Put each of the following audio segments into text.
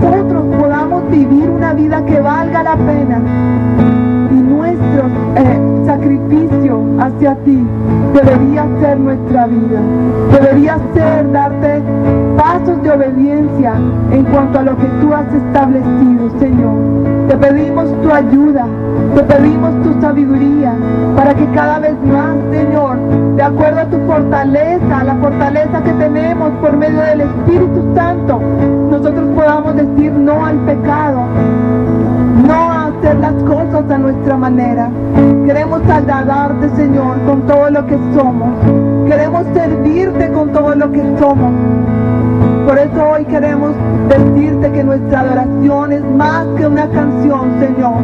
nosotros podamos vivir una vida que valga la pena. hacia ti debería ser nuestra vida. Debería ser darte pasos de obediencia en cuanto a lo que tú has establecido, Señor. Te pedimos tu ayuda, te pedimos tu sabiduría para que cada vez más, Señor, de acuerdo a tu fortaleza, la fortaleza que tenemos por medio del Espíritu Santo, nosotros podamos decir no al pecado hacer las cosas a nuestra manera. Queremos agradarte, Señor, con todo lo que somos. Queremos servirte con todo lo que somos. Por eso hoy queremos decirte que nuestra adoración es más que una canción, Señor.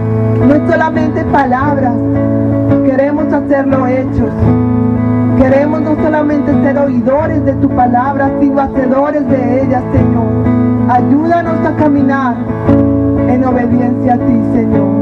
No es solamente palabras. Queremos hacerlo hechos. Queremos no solamente ser oidores de tu palabra, sino hacedores de ella, Señor. Ayúdanos a caminar en obediencia a ti, Señor.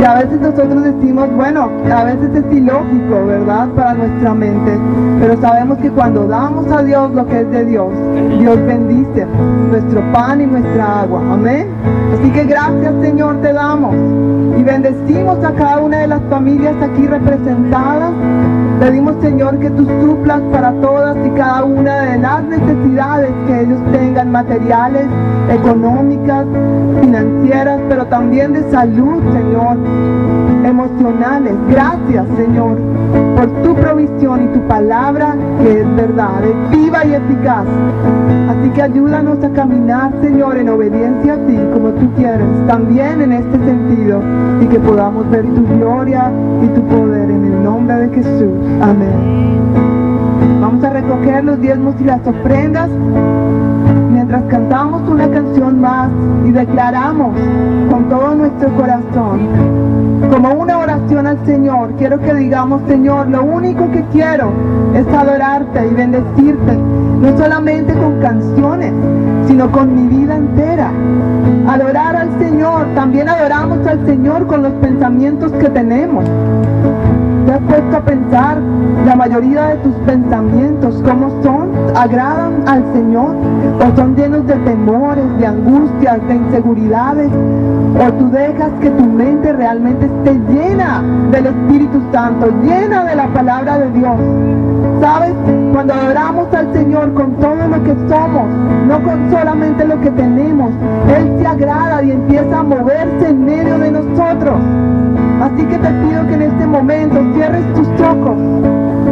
Y a veces nosotros decimos, bueno, a veces es ilógico, ¿verdad? Para nuestra mente. Pero sabemos que cuando damos a Dios lo que es de Dios, Dios bendice nuestro pan y nuestra agua. Amén. Así que gracias Señor te damos. Y bendecimos a cada una de las familias aquí representadas. Pedimos Señor que tú suplas para todas y cada una de las necesidades que ellos tengan, materiales, económicas, financieras, pero también de salud, Señor, emocionales. Gracias, Señor, por tu provisión y tu palabra que es verdad, es viva y eficaz. Así que ayúdanos a caminar, Señor, en obediencia a ti, como tú quieres, también en este sentido, y que podamos ver tu gloria y tu poder en el nombre de Jesús. Amén. Vamos a recoger los diezmos y las ofrendas mientras cantamos una canción más y declaramos con todo nuestro corazón, como una oración al Señor, quiero que digamos, Señor, lo único que quiero es adorarte y bendecirte, no solamente con canciones, sino con mi vida entera. Adorar al Señor, también adoramos al Señor con los pensamientos que tenemos. ¿Te has puesto a pensar la mayoría de tus pensamientos cómo son? ¿Agradan al Señor? ¿O son llenos de temores, de angustias, de inseguridades? ¿O tú dejas que tu mente realmente esté llena del Espíritu Santo, llena de la palabra de Dios? ¿Sabes? Cuando adoramos al Señor con todo lo que somos, no con solamente lo que tenemos, Él se agrada y empieza a moverse en medio de nosotros. Así que te pido que en este momento cierres tus ojos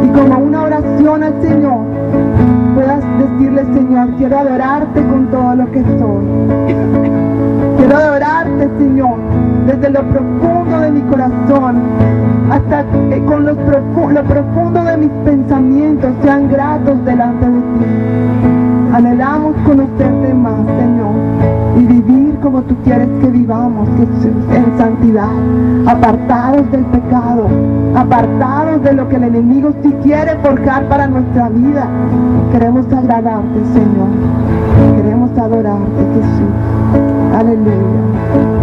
y como una oración al Señor puedas decirle, Señor, quiero adorarte con todo lo que soy. Quiero adorarte, Señor, desde lo profundo de mi corazón hasta que con lo, lo profundo de mis pensamientos sean gratos delante de ti. Anhelamos conocerte más, Señor, y vivir como tú quieres que vivamos, Jesús, en santidad, apartados del pecado, apartados de lo que el enemigo sí quiere forjar para nuestra vida. Queremos agradarte, Señor. Queremos adorarte, Jesús. Aleluya.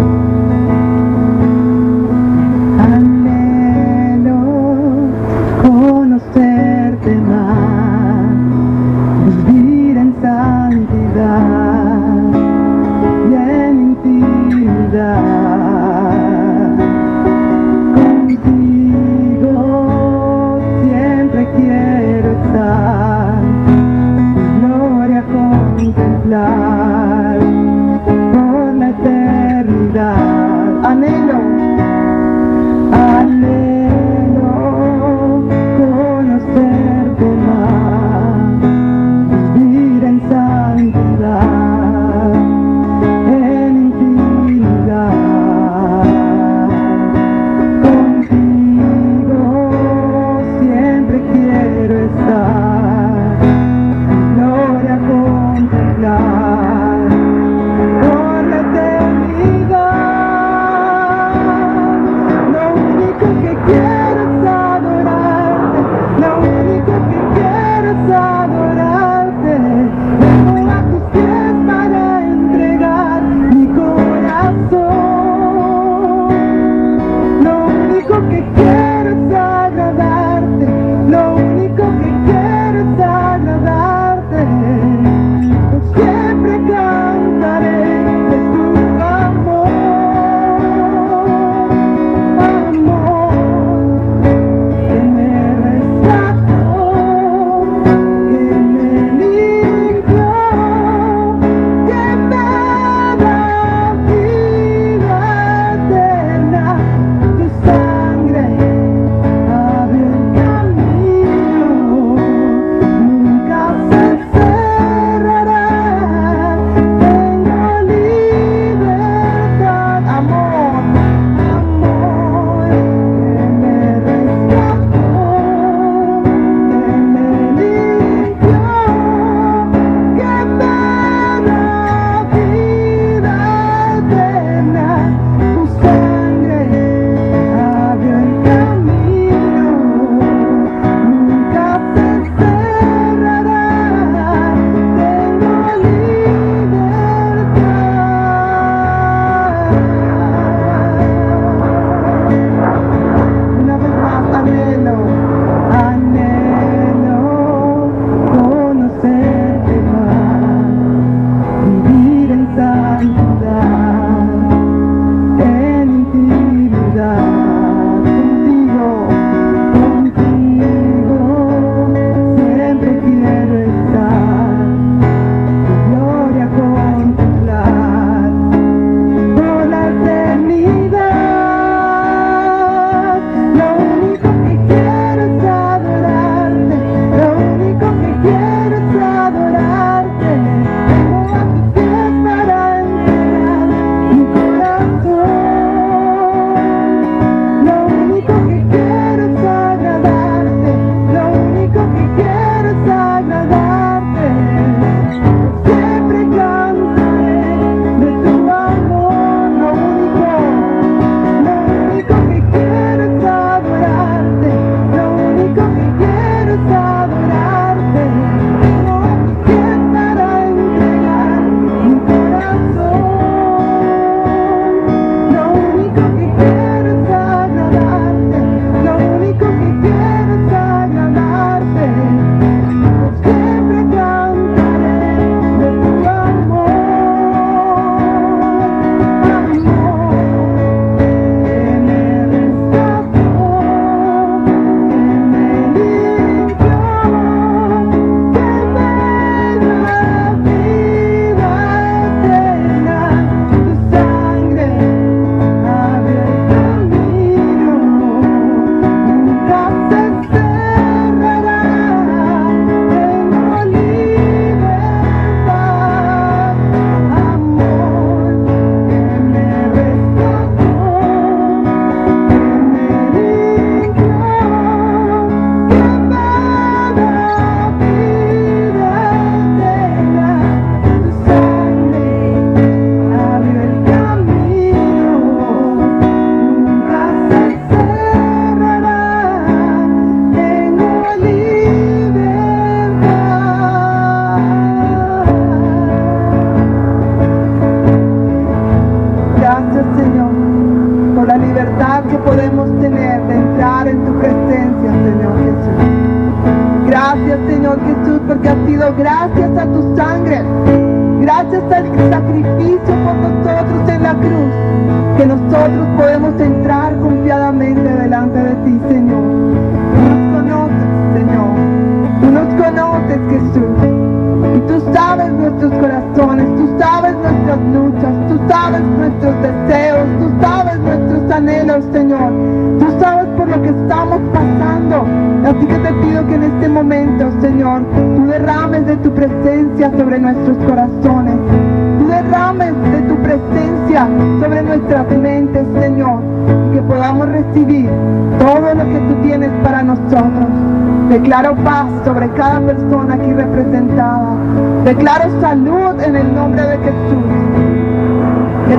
love.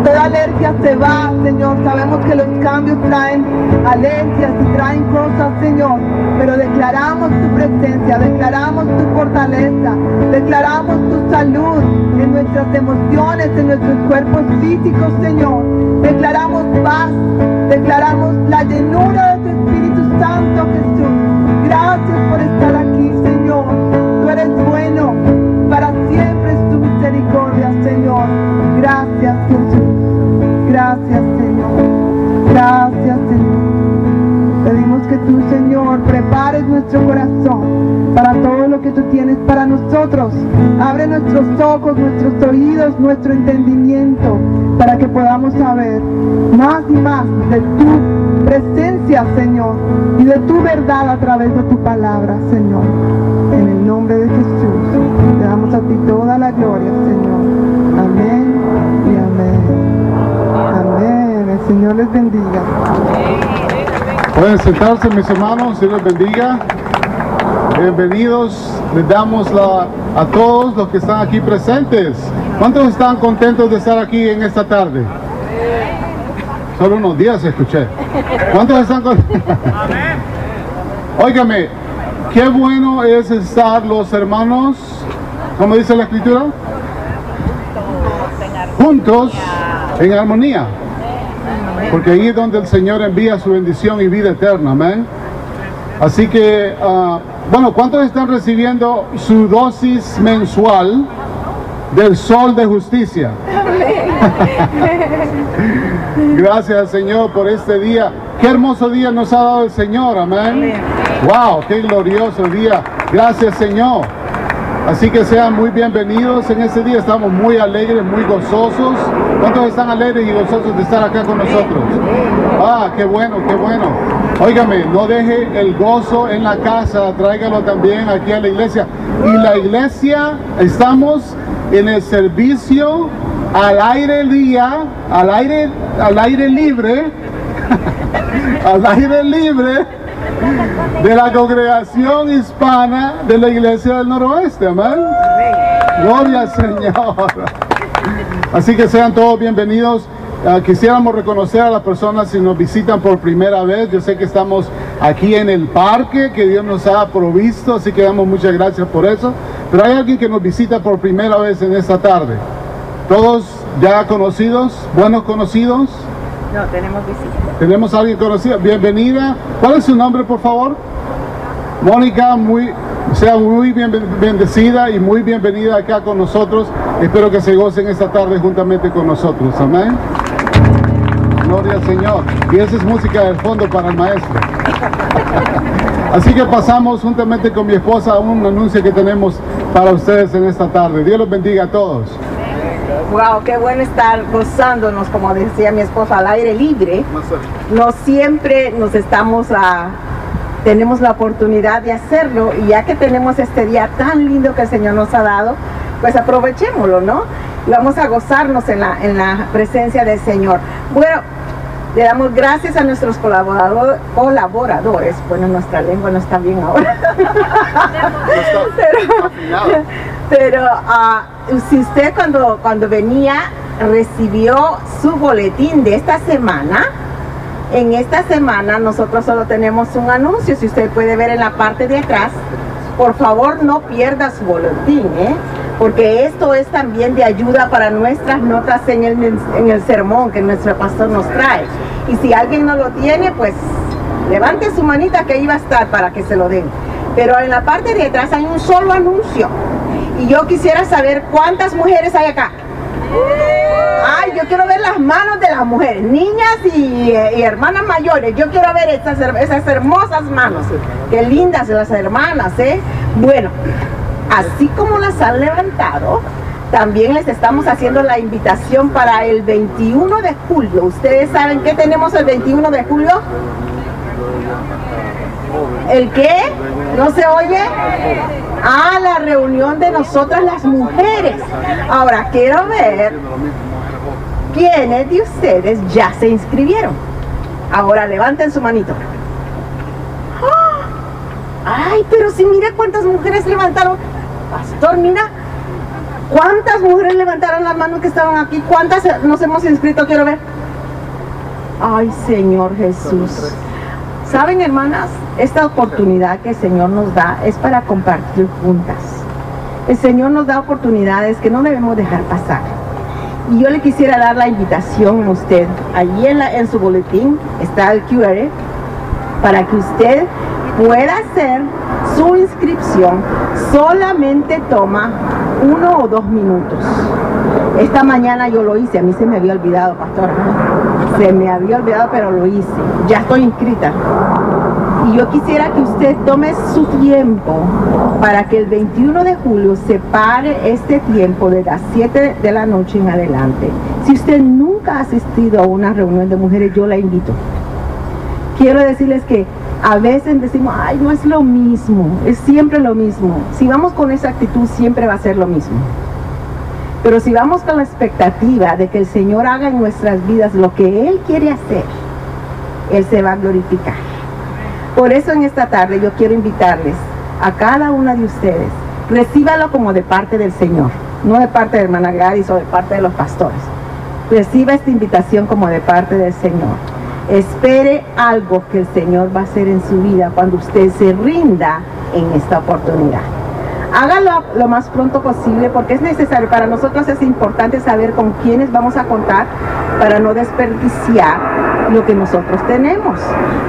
Que toda alergia se va, Señor. Sabemos que los cambios traen alergias y traen cosas, Señor. Pero declaramos tu presencia, declaramos tu fortaleza, declaramos tu salud en nuestras emociones, en nuestros cuerpos físicos, Señor. Declaramos paz, declaramos la llenura de tu Espíritu Santo, Jesús. Gracias por estar aquí, Señor. Tú eres bueno. Para siempre es tu misericordia, Señor. Gracias. Gracias, Señor. Gracias, Señor. Pedimos que tú, Señor, prepares nuestro corazón para todo lo que tú tienes para nosotros. Abre nuestros ojos, nuestros oídos, nuestro entendimiento, para que podamos saber más y más de tu presencia, Señor, y de tu verdad a través de tu palabra, Señor. En el nombre de Jesús, te damos a ti toda la gloria, Señor. Amén y amén. Señor les bendiga. Pueden sentarse mis hermanos, Dios les bendiga. Bienvenidos, les damos la, a todos los que están aquí presentes. ¿Cuántos están contentos de estar aquí en esta tarde? Solo unos días escuché. ¿Cuántos están con... Óigame, qué bueno es estar los hermanos, como dice la escritura, juntos en armonía. Porque ahí es donde el Señor envía su bendición y vida eterna, amén. Así que, uh, bueno, ¿cuántos están recibiendo su dosis mensual del sol de justicia? Gracias Señor por este día. Qué hermoso día nos ha dado el Señor, amén. Wow, qué glorioso día. Gracias Señor. Así que sean muy bienvenidos en este día. Estamos muy alegres, muy gozosos. ¿Cuántos están alegres y gozosos de estar acá con nosotros? Ah, qué bueno, qué bueno. Óigame, no deje el gozo en la casa, tráigalo también aquí a la iglesia. Y la iglesia, estamos en el servicio al aire día, al aire, al aire libre, al aire libre de la congregación hispana de la iglesia del noroeste, amén. Gloria al Señor. Así que sean todos bienvenidos. Uh, quisiéramos reconocer a las personas si nos visitan por primera vez. Yo sé que estamos aquí en el parque que Dios nos ha provisto, así que damos muchas gracias por eso. Pero hay alguien que nos visita por primera vez en esta tarde. ¿Todos ya conocidos? ¿Buenos conocidos? No, tenemos visita. ¿Tenemos a alguien conocido? Bienvenida. ¿Cuál es su nombre, por favor? Mónica, muy, sea muy bien, bendecida y muy bienvenida acá con nosotros. Espero que se gocen esta tarde juntamente con nosotros. Amén. Gloria al Señor. Y esa es música del fondo para el maestro. Así que pasamos juntamente con mi esposa a un anuncio que tenemos para ustedes en esta tarde. Dios los bendiga a todos. Wow, qué bueno estar gozándonos, como decía mi esposa, al aire libre. No siempre nos estamos a, tenemos la oportunidad de hacerlo y ya que tenemos este día tan lindo que el Señor nos ha dado, pues aprovechémoslo, ¿no? Y vamos a gozarnos en la, en la presencia del Señor. Bueno, le damos gracias a nuestros colaborador, colaboradores. Bueno, nuestra lengua no está bien ahora. pero pero uh, si usted cuando, cuando venía recibió su boletín de esta semana, en esta semana nosotros solo tenemos un anuncio. Si usted puede ver en la parte de atrás, por favor no pierda su boletín, ¿eh? Porque esto es también de ayuda para nuestras notas en el, en el sermón que nuestro pastor nos trae. Y si alguien no lo tiene, pues levante su manita que iba a estar para que se lo den. Pero en la parte de atrás hay un solo anuncio. Y yo quisiera saber cuántas mujeres hay acá. Ay, yo quiero ver las manos de las mujeres, niñas y, y hermanas mayores. Yo quiero ver esas, esas hermosas manos. Qué lindas las hermanas, ¿eh? Bueno, así como las han levantado, también les estamos haciendo la invitación para el 21 de julio. ¿Ustedes saben qué tenemos el 21 de julio? ¿El qué? ¿No se oye? Ah, la reunión de nosotras las mujeres. Ahora quiero ver quiénes de ustedes ya se inscribieron. Ahora levanten su manito. ¡Ah! Ay, pero si mira cuántas mujeres levantaron. Pastor, mira. ¿Cuántas mujeres levantaron las manos que estaban aquí? ¿Cuántas nos hemos inscrito? Quiero ver. Ay, Señor Jesús. Saben, hermanas, esta oportunidad que el Señor nos da es para compartir juntas. El Señor nos da oportunidades que no debemos dejar pasar. Y yo le quisiera dar la invitación a usted. Allí en, en su boletín está el QR para que usted pueda hacer su inscripción. Solamente toma uno o dos minutos. Esta mañana yo lo hice, a mí se me había olvidado, pastor. Se me había olvidado, pero lo hice. Ya estoy inscrita. Y yo quisiera que usted tome su tiempo para que el 21 de julio se pare este tiempo de las 7 de la noche en adelante. Si usted nunca ha asistido a una reunión de mujeres, yo la invito. Quiero decirles que a veces decimos, ay, no es lo mismo, es siempre lo mismo. Si vamos con esa actitud, siempre va a ser lo mismo. Pero si vamos con la expectativa de que el Señor haga en nuestras vidas lo que Él quiere hacer, Él se va a glorificar. Por eso en esta tarde yo quiero invitarles a cada una de ustedes, recíbalo como de parte del Señor, no de parte de hermana Gladys o de parte de los pastores. Reciba esta invitación como de parte del Señor. Espere algo que el Señor va a hacer en su vida cuando usted se rinda en esta oportunidad. Hágalo lo más pronto posible porque es necesario, para nosotros es importante saber con quiénes vamos a contar para no desperdiciar lo que nosotros tenemos,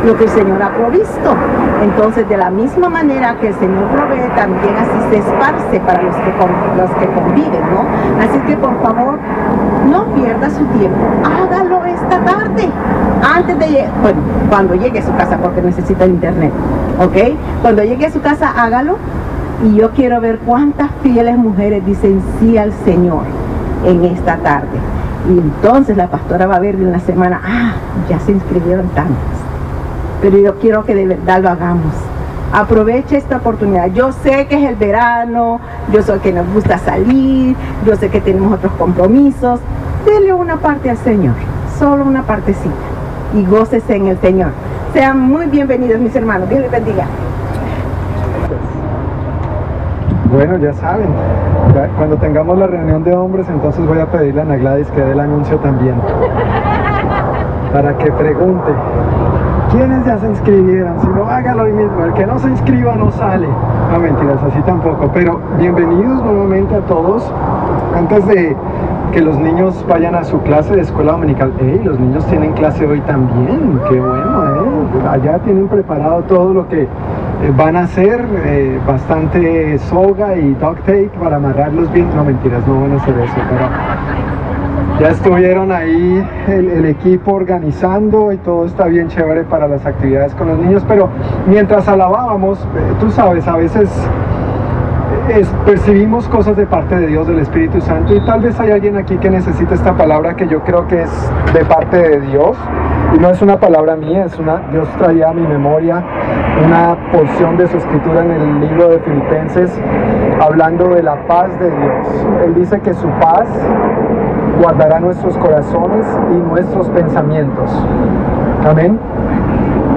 lo que el Señor ha provisto. Entonces, de la misma manera que el Señor provee, también así se esparce para los que, los que conviven, ¿no? Así que por favor, no pierda su tiempo, hágalo esta tarde, antes de, bueno, cuando llegue a su casa, porque necesita internet, ¿ok? Cuando llegue a su casa, hágalo y yo quiero ver cuántas fieles mujeres dicen sí al Señor en esta tarde. Y entonces la pastora va a ver en la semana, ah, ya se inscribieron tantas. Pero yo quiero que de verdad lo hagamos. Aproveche esta oportunidad. Yo sé que es el verano, yo sé que nos gusta salir, yo sé que tenemos otros compromisos. Dele una parte al Señor, solo una partecita. Y gócese en el Señor. Sean muy bienvenidos mis hermanos. Dios les bendiga. Bueno, ya saben, cuando tengamos la reunión de hombres, entonces voy a pedirle a Ana Gladys que dé el anuncio también. Para que pregunte, ¿quiénes ya se inscribieron? Si no, hágalo hoy mismo. El que no se inscriba no sale. No, mentiras, así tampoco. Pero bienvenidos nuevamente a todos. Antes de que los niños vayan a su clase de escuela dominical. ¡Ey! Los niños tienen clase hoy también. ¡Qué bueno, eh! Allá tienen preparado todo lo que van a hacer eh, bastante soga y duct tape para amarrarlos bien. No mentiras, no van a hacer eso, pero ya estuvieron ahí el, equipo organizando y todo está bien chévere para las actividades con los niños. Pero mientras alabábamos, eh, tú sabes, a veces percibimos cosas de parte de Dios, del Espíritu Santo, y tal vez hay alguien aquí que necesita esta palabra que yo creo que es de parte de Dios, y no es una palabra mía, es una, Dios traía a mi memoria una porción de su escritura en el libro de Filipenses, hablando de la paz de Dios. Él dice que su paz guardará nuestros corazones y nuestros pensamientos. Amén.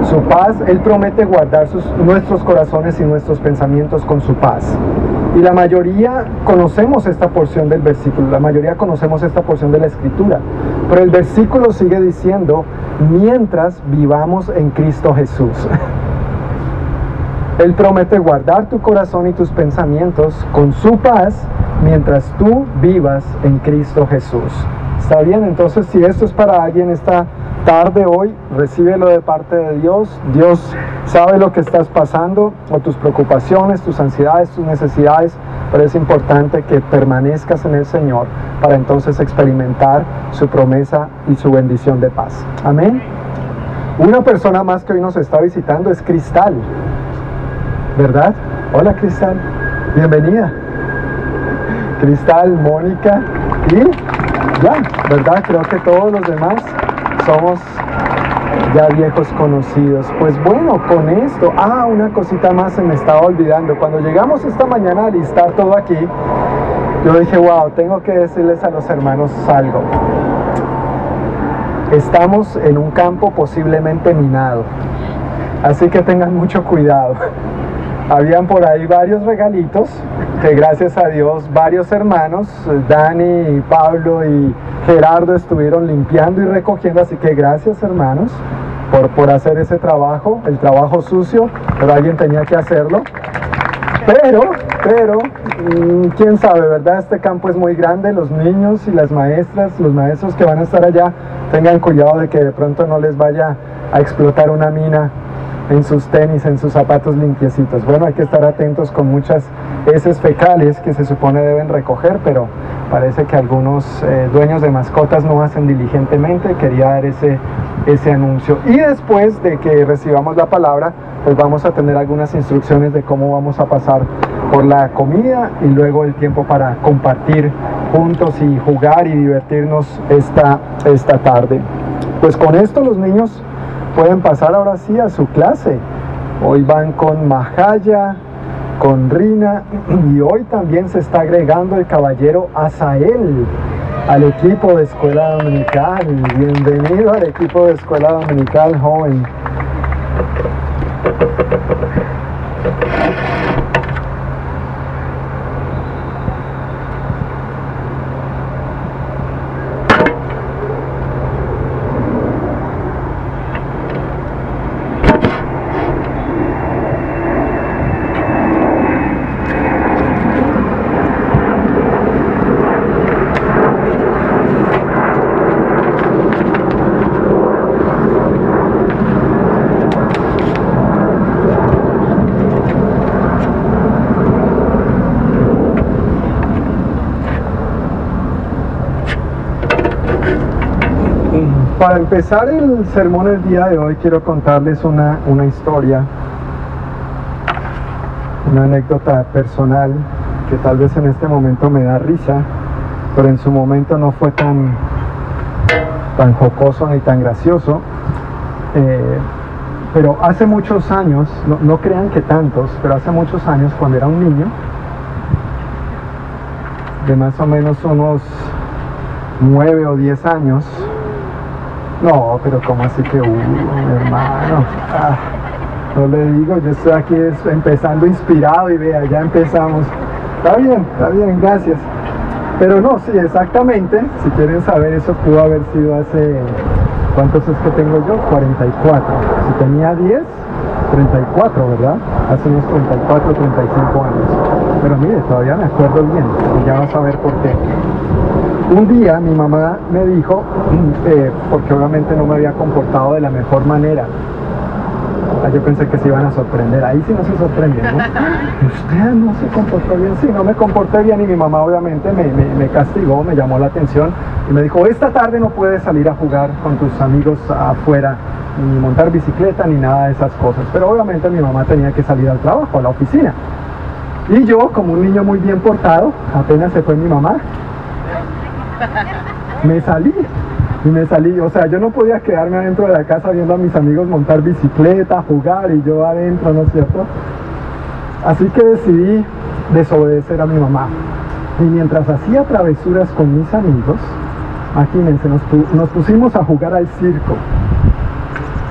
Su paz, Él promete guardar nuestros corazones y nuestros pensamientos con su paz. Y la mayoría conocemos esta porción del versículo, la mayoría conocemos esta porción de la escritura. Pero el versículo sigue diciendo, mientras vivamos en Cristo Jesús. Él promete guardar tu corazón y tus pensamientos con su paz mientras tú vivas en Cristo Jesús. ¿Está bien? Entonces, si esto es para alguien esta tarde hoy, recíbelo de parte de Dios. Dios sabe lo que estás pasando, o tus preocupaciones, tus ansiedades, tus necesidades, pero es importante que permanezcas en el Señor para entonces experimentar su promesa y su bendición de paz. Amén. Una persona más que hoy nos está visitando es Cristal, ¿verdad? Hola Cristal. Bienvenida. Cristal, Mónica y ya, ¿verdad? Creo que todos los demás somos ya viejos conocidos. Pues bueno, con esto, ah, una cosita más se me estaba olvidando. Cuando llegamos esta mañana a listar todo aquí, yo dije, wow, tengo que decirles a los hermanos algo. Estamos en un campo posiblemente minado, así que tengan mucho cuidado. Habían por ahí varios regalitos que gracias a Dios varios hermanos, Dani, Pablo y Gerardo estuvieron limpiando y recogiendo, así que gracias hermanos por, por hacer ese trabajo, el trabajo sucio, pero alguien tenía que hacerlo. Pero, pero, mm, quién sabe, ¿verdad? Este campo es muy grande, los niños y las maestras, los maestros que van a estar allá, tengan cuidado de que de pronto no les vaya a explotar una mina en sus tenis, en sus zapatos limpiecitos. Bueno, hay que estar atentos con muchas heces fecales que se supone deben recoger, pero parece que algunos eh, dueños de mascotas no hacen diligentemente. Quería dar ese, ese anuncio. Y después de que recibamos la palabra, pues vamos a tener algunas instrucciones de cómo vamos a pasar por la comida y luego el tiempo para compartir juntos y jugar y divertirnos esta, esta tarde. Pues con esto los niños pueden pasar ahora sí a su clase. Hoy van con Mahaya, con Rina y hoy también se está agregando el caballero Asael al equipo de escuela dominical. Bienvenido al equipo de escuela dominical, joven. Para empezar el sermón el día de hoy quiero contarles una, una historia, una anécdota personal que tal vez en este momento me da risa, pero en su momento no fue tan, tan jocoso ni tan gracioso. Eh, pero hace muchos años, no, no crean que tantos, pero hace muchos años cuando era un niño, de más o menos unos nueve o diez años, no, pero como así que, mi hermano? Ah, no le digo, yo estoy aquí empezando inspirado y vea, ya empezamos. Está bien, está bien, gracias. Pero no, sí, exactamente. Si quieren saber, eso pudo haber sido hace. ¿Cuántos es que tengo yo? 44. Si tenía 10, 34, ¿verdad? Hace unos 34, 35 años. Pero mire, todavía me acuerdo bien. Y ya vas a ver por qué. Un día mi mamá me dijo, eh, porque obviamente no me había comportado de la mejor manera. Ah, Yo pensé que se iban a sorprender. Ahí sí no se sorprenden, ¿no? Usted no se comportó bien. Sí, no me comporté bien y mi mamá obviamente me, me- me castigó, me llamó la atención y me dijo, esta tarde no puedes salir a jugar con tus amigos afuera, ni montar bicicleta, ni nada de esas cosas. Pero obviamente mi mamá tenía que salir al trabajo, a la oficina. Y yo, como un niño muy bien portado, apenas se fue mi mamá, me salí. Y me salí, o sea, yo no podía quedarme adentro de la casa viendo a mis amigos montar bicicleta, jugar y yo adentro, ¿no es cierto? Así que decidí desobedecer a mi mamá. Y mientras hacía travesuras con mis amigos, imagínense, nos, nos pusimos a jugar al circo,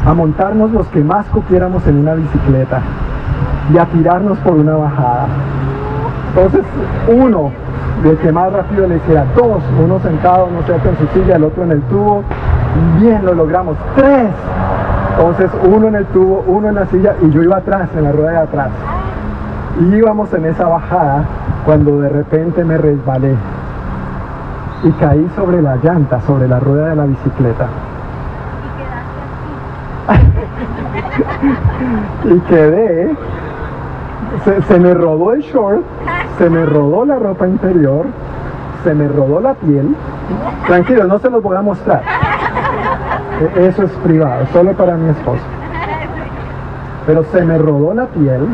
a montarnos los que más cupiéramos en una bicicleta y a tirarnos por una bajada. Entonces, uno, del que más rápido le hiciera, dos, uno sentado, no sé, en su silla, el otro en el tubo, bien, lo logramos, tres. Entonces, uno en el tubo, uno en la silla y yo iba atrás, en la rueda de atrás. Y íbamos en esa bajada cuando de repente me resbalé y caí sobre la llanta, sobre la rueda de la bicicleta. Y quedé se, se me rodó el short, se me rodó la ropa interior, se me rodó la piel. Tranquilo, no se los voy a mostrar. E- Eso es privado, solo para mi esposo. Pero se me rodó la piel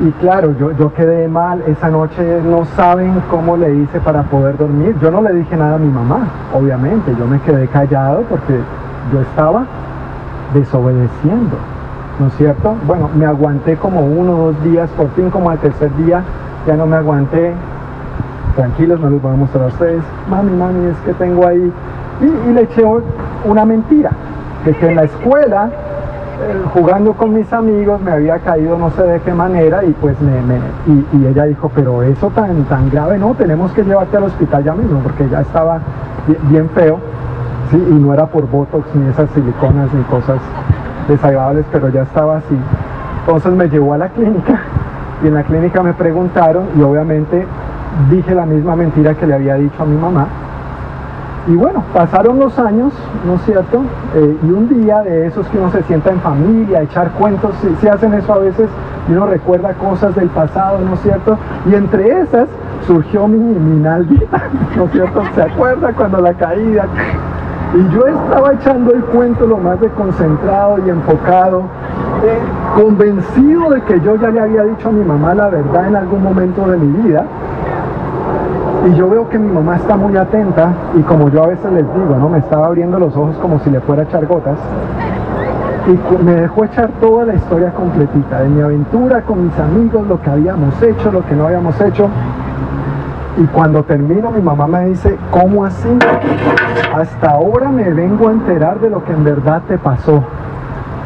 y claro, yo, yo quedé mal, esa noche no saben cómo le hice para poder dormir. Yo no le dije nada a mi mamá, obviamente, yo me quedé callado porque yo estaba desobedeciendo, ¿no es cierto? Bueno, me aguanté como uno o dos días, por fin como al tercer día ya no me aguanté. Tranquilos, no les voy a mostrar a ustedes. Mami, mami, es que tengo ahí. Y, le eché una mentira, de que en la escuela eh, jugando con mis amigos me había caído no sé de qué manera y pues me, y, ella dijo pero eso tan tan grave no tenemos que llevarte al hospital ya mismo porque ya estaba bien feo sí y no era por botox ni esas siliconas ni cosas desagradables pero ya estaba así entonces me llevó a la clínica y en la clínica me preguntaron y obviamente dije la misma mentira que le había dicho a mi mamá y bueno, pasaron los años, ¿no es cierto? Eh, y un día de esos que uno se sienta en familia, echar cuentos, se, hacen eso a veces y uno recuerda cosas del pasado, ¿no es cierto? Y entre esas surgió mi, mi nalguita, ¿no es cierto? ¿Se acuerda cuando la caída? Y yo estaba echando el cuento lo más de concentrado y enfocado, eh, convencido de que yo ya le había dicho a mi mamá la verdad en algún momento de mi vida y yo veo que mi mamá está muy atenta y como yo a veces les digo, ¿no? Me estaba abriendo los ojos como si le fuera a echar gotas. Y me dejó echar toda la historia completita de mi aventura con mis amigos, lo que habíamos hecho, lo que no habíamos hecho. Y cuando termino mi mamá me dice, ¿cómo así? Hasta ahora me vengo a enterar de lo que en verdad te pasó.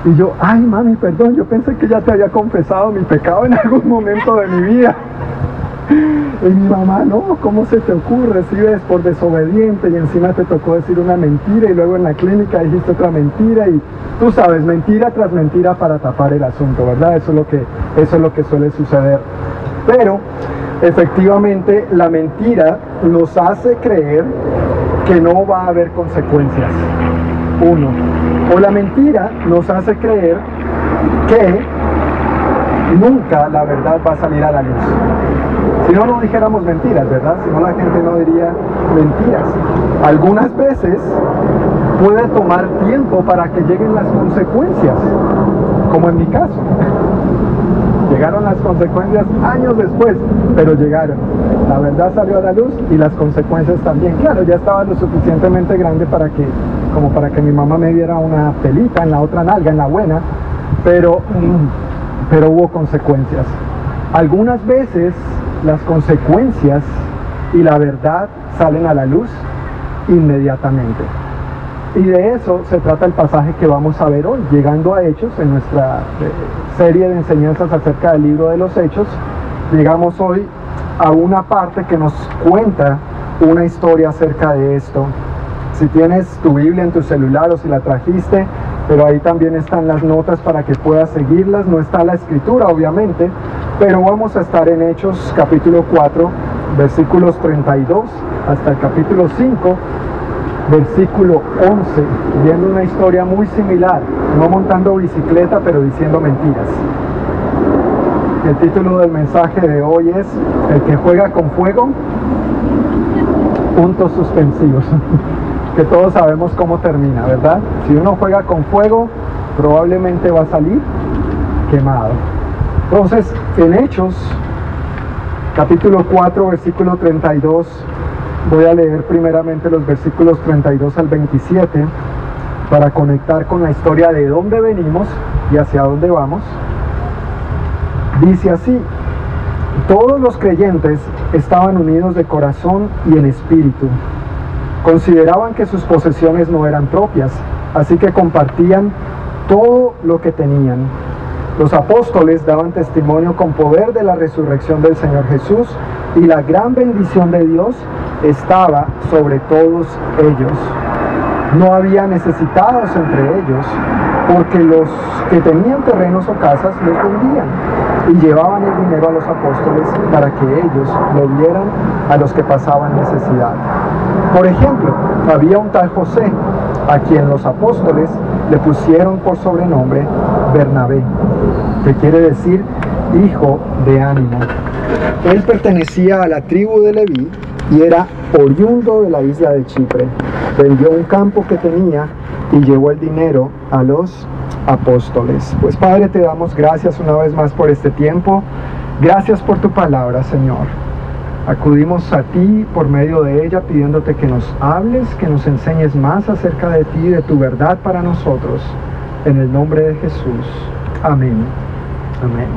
Y yo, ay mami, perdón, yo pensé que ya te había confesado mi pecado en algún momento de mi vida. Y mi mamá, no, ¿cómo se te ocurre? Si ves por desobediente y encima te tocó decir una mentira y luego en la clínica dijiste otra mentira y tú sabes, mentira tras mentira para tapar el asunto, ¿verdad? Eso es lo que, eso es lo que suele suceder. Pero efectivamente la mentira nos hace creer que no va a haber consecuencias. Uno. O la mentira nos hace creer que nunca la verdad va a salir a la luz. Si no, no dijéramos mentiras, ¿verdad? Si no, la gente no diría mentiras. Algunas veces puede tomar tiempo para que lleguen las consecuencias, como en mi caso. Llegaron las consecuencias años después, pero llegaron. La verdad salió a la luz y las consecuencias también. Claro, ya estaba lo suficientemente grande para que, como para que mi mamá me diera una pelita en la otra nalga, en la buena, pero, pero hubo consecuencias. Algunas veces las consecuencias y la verdad salen a la luz inmediatamente. Y de eso se trata el pasaje que vamos a ver hoy, llegando a Hechos, en nuestra eh, serie de enseñanzas acerca del libro de los Hechos, llegamos hoy a una parte que nos cuenta una historia acerca de esto. Si tienes tu Biblia en tu celular o si la trajiste, pero ahí también están las notas para que puedas seguirlas, no está la escritura obviamente, pero vamos a estar en Hechos capítulo 4, versículos 32 hasta el capítulo 5, versículo 11, viendo una historia muy similar, no montando bicicleta, pero diciendo mentiras. El título del mensaje de hoy es El que juega con fuego, puntos suspensivos, que todos sabemos cómo termina, ¿verdad? Si uno juega con fuego, probablemente va a salir quemado. Entonces, en Hechos, capítulo 4, versículo 32, voy a leer primeramente los versículos 32 al 27 para conectar con la historia de dónde venimos y hacia dónde vamos. Dice así, todos los creyentes estaban unidos de corazón y en espíritu. Consideraban que sus posesiones no eran propias, así que compartían todo lo que tenían los apóstoles daban testimonio con poder de la resurrección del Señor Jesús y la gran bendición de Dios estaba sobre todos ellos. No había necesitados entre ellos, porque los que tenían terrenos o casas los vendían y llevaban el dinero a los apóstoles para que ellos lo dieran a los que pasaban necesidad. Por ejemplo, había un tal José, a quien los apóstoles le pusieron por sobrenombre Bernabé, que quiere decir hijo de ánimo. Él pertenecía a la tribu de Leví y era oriundo de la isla de Chipre. Vendió un campo que tenía y llevó el dinero a los apóstoles. Pues Padre, te damos gracias una vez más por este tiempo. Gracias por tu palabra, Señor. Acudimos a ti por medio de ella pidiéndote que nos hables, que nos enseñes más acerca de ti y de tu verdad para nosotros. En el nombre de Jesús. Amén. Amén.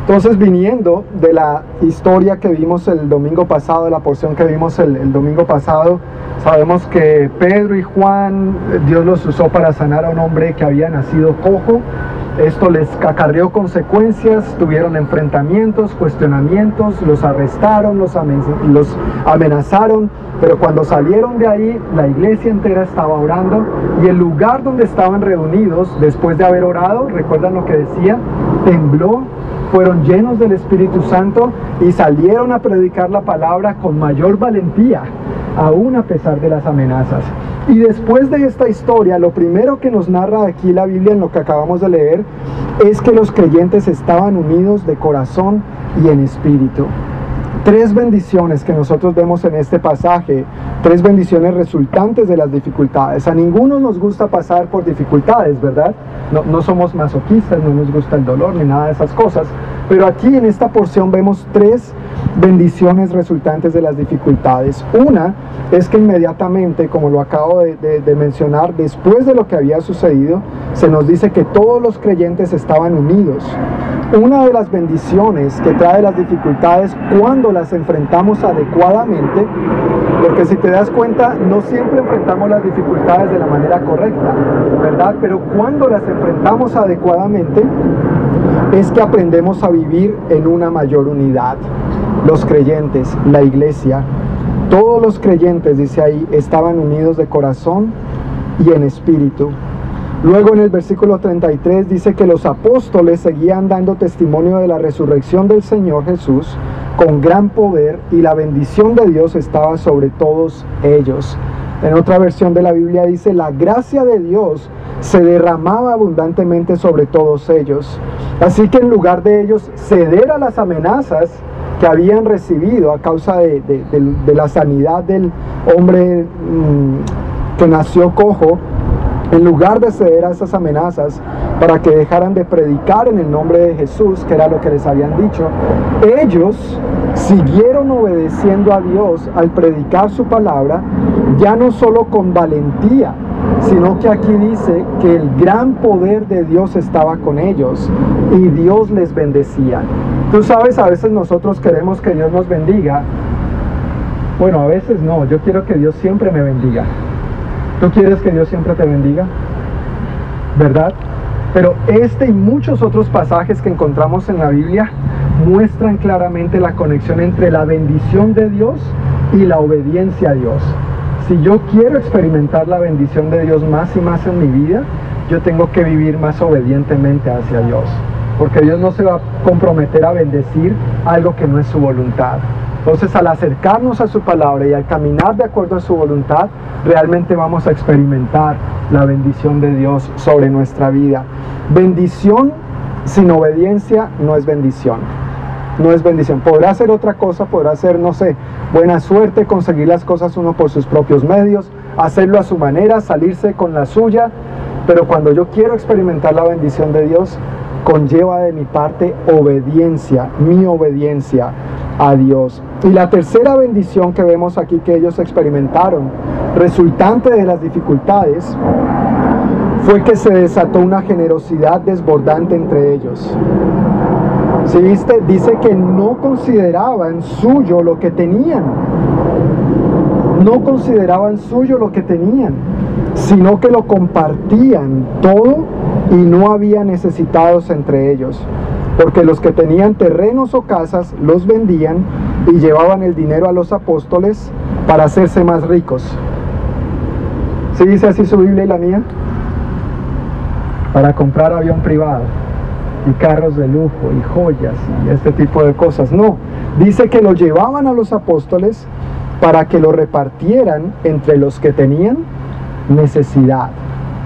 Entonces, viniendo de la historia que vimos el domingo pasado, de la porción que vimos el, el, domingo pasado, sabemos que Pedro y Juan, Dios los usó para sanar a un hombre que había nacido cojo. Esto les acarreó consecuencias, tuvieron enfrentamientos, cuestionamientos, los arrestaron, los, amenazaron, pero cuando salieron de ahí, la iglesia entera estaba orando y el lugar donde estaban reunidos, después de haber orado, recuerdan lo que decía, tembló, fueron llenos del Espíritu Santo y salieron a predicar la palabra con mayor valentía, aún a pesar de las amenazas. Y después de esta historia, lo primero que nos narra aquí la Biblia en lo que acabamos de leer es que los creyentes estaban unidos de corazón y en espíritu. Tres bendiciones que nosotros vemos en este pasaje, tres bendiciones resultantes de las dificultades. A ninguno nos gusta pasar por dificultades, ¿verdad? No, no somos masoquistas, no nos gusta el dolor ni nada de esas cosas. Pero aquí en esta porción vemos tres bendiciones resultantes de las dificultades. Una es que inmediatamente, como lo acabo de, de, de, mencionar, después de lo que había sucedido, se nos dice que todos los creyentes estaban unidos. Una de las bendiciones que trae las dificultades cuando las enfrentamos adecuadamente, porque si te das cuenta, no siempre enfrentamos las dificultades de la manera correcta, ¿verdad? Pero cuando las enfrentamos adecuadamente, es que aprendemos a vivir en una mayor unidad. Los creyentes, la iglesia, todos los creyentes, dice ahí, estaban unidos de corazón y en espíritu. Luego en el versículo 33 dice que los apóstoles seguían dando testimonio de la resurrección del Señor Jesús con gran poder y la bendición de Dios estaba sobre todos ellos. En otra versión de la Biblia dice, la gracia de Dios se derramaba abundantemente sobre todos ellos. Así que en lugar de ellos ceder a las amenazas que habían recibido a causa de, la sanidad del hombre mmm, que nació cojo, en lugar de ceder a esas amenazas para que dejaran de predicar en el nombre de Jesús, que era lo que les habían dicho, ellos siguieron obedeciendo a Dios al predicar su palabra, ya no solo con valentía, sino que aquí dice que el gran poder de Dios estaba con ellos y Dios les bendecía. Tú sabes, a veces nosotros queremos que Dios nos bendiga. Bueno, a veces no, yo quiero que Dios siempre me bendiga. ¿Tú quieres que Dios siempre te bendiga? ¿Verdad? Pero este y muchos otros pasajes que encontramos en la Biblia muestran claramente la conexión entre la bendición de Dios y la obediencia a Dios. Si yo quiero experimentar la bendición de Dios más y más en mi vida, yo tengo que vivir más obedientemente hacia Dios. Porque Dios no se va a comprometer a bendecir algo que no es su voluntad. Entonces al acercarnos a su palabra y al caminar de acuerdo a su voluntad, realmente vamos a experimentar la bendición de Dios sobre nuestra vida. Bendición sin obediencia no es bendición. No es bendición. Podrá hacer otra cosa, podrá hacer, no sé, buena suerte, conseguir las cosas uno por sus propios medios, hacerlo a su manera, salirse con la suya. Pero cuando yo quiero experimentar la bendición de Dios, conlleva de mi parte obediencia, mi obediencia a Dios. Y la tercera bendición que vemos aquí que ellos experimentaron, resultante de las dificultades, fue que se desató una generosidad desbordante entre ellos. Si viste, dice que no consideraban suyo lo que tenían. No consideraban suyo lo que tenían, sino que lo compartían todo y no había necesitados entre ellos porque los que tenían terrenos o casas los vendían y llevaban el dinero a los apóstoles para hacerse más ricos. ¿Sí dice así su Biblia y la mía? Para comprar avión privado y carros de lujo y joyas y este tipo de cosas. No, dice que lo llevaban a los apóstoles para que lo repartieran entre los que tenían necesidad.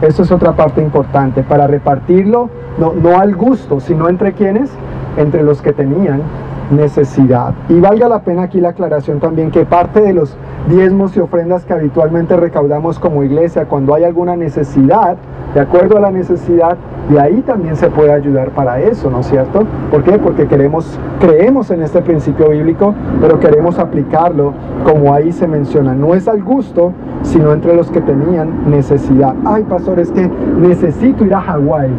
Eso es otra parte importante, para repartirlo no, no al gusto, sino entre quienes, entre los que tenían necesidad. Y valga la pena aquí la aclaración también que parte de los diezmos y ofrendas que habitualmente recaudamos como iglesia, cuando hay alguna necesidad, de acuerdo a la necesidad, y ahí también se puede ayudar para eso, ¿no es cierto? ¿Por qué? Porque queremos, creemos en este principio bíblico, pero queremos aplicarlo como ahí se menciona. No es al gusto, sino entre los que tenían necesidad. Ay, pastor, es que necesito ir a Hawái.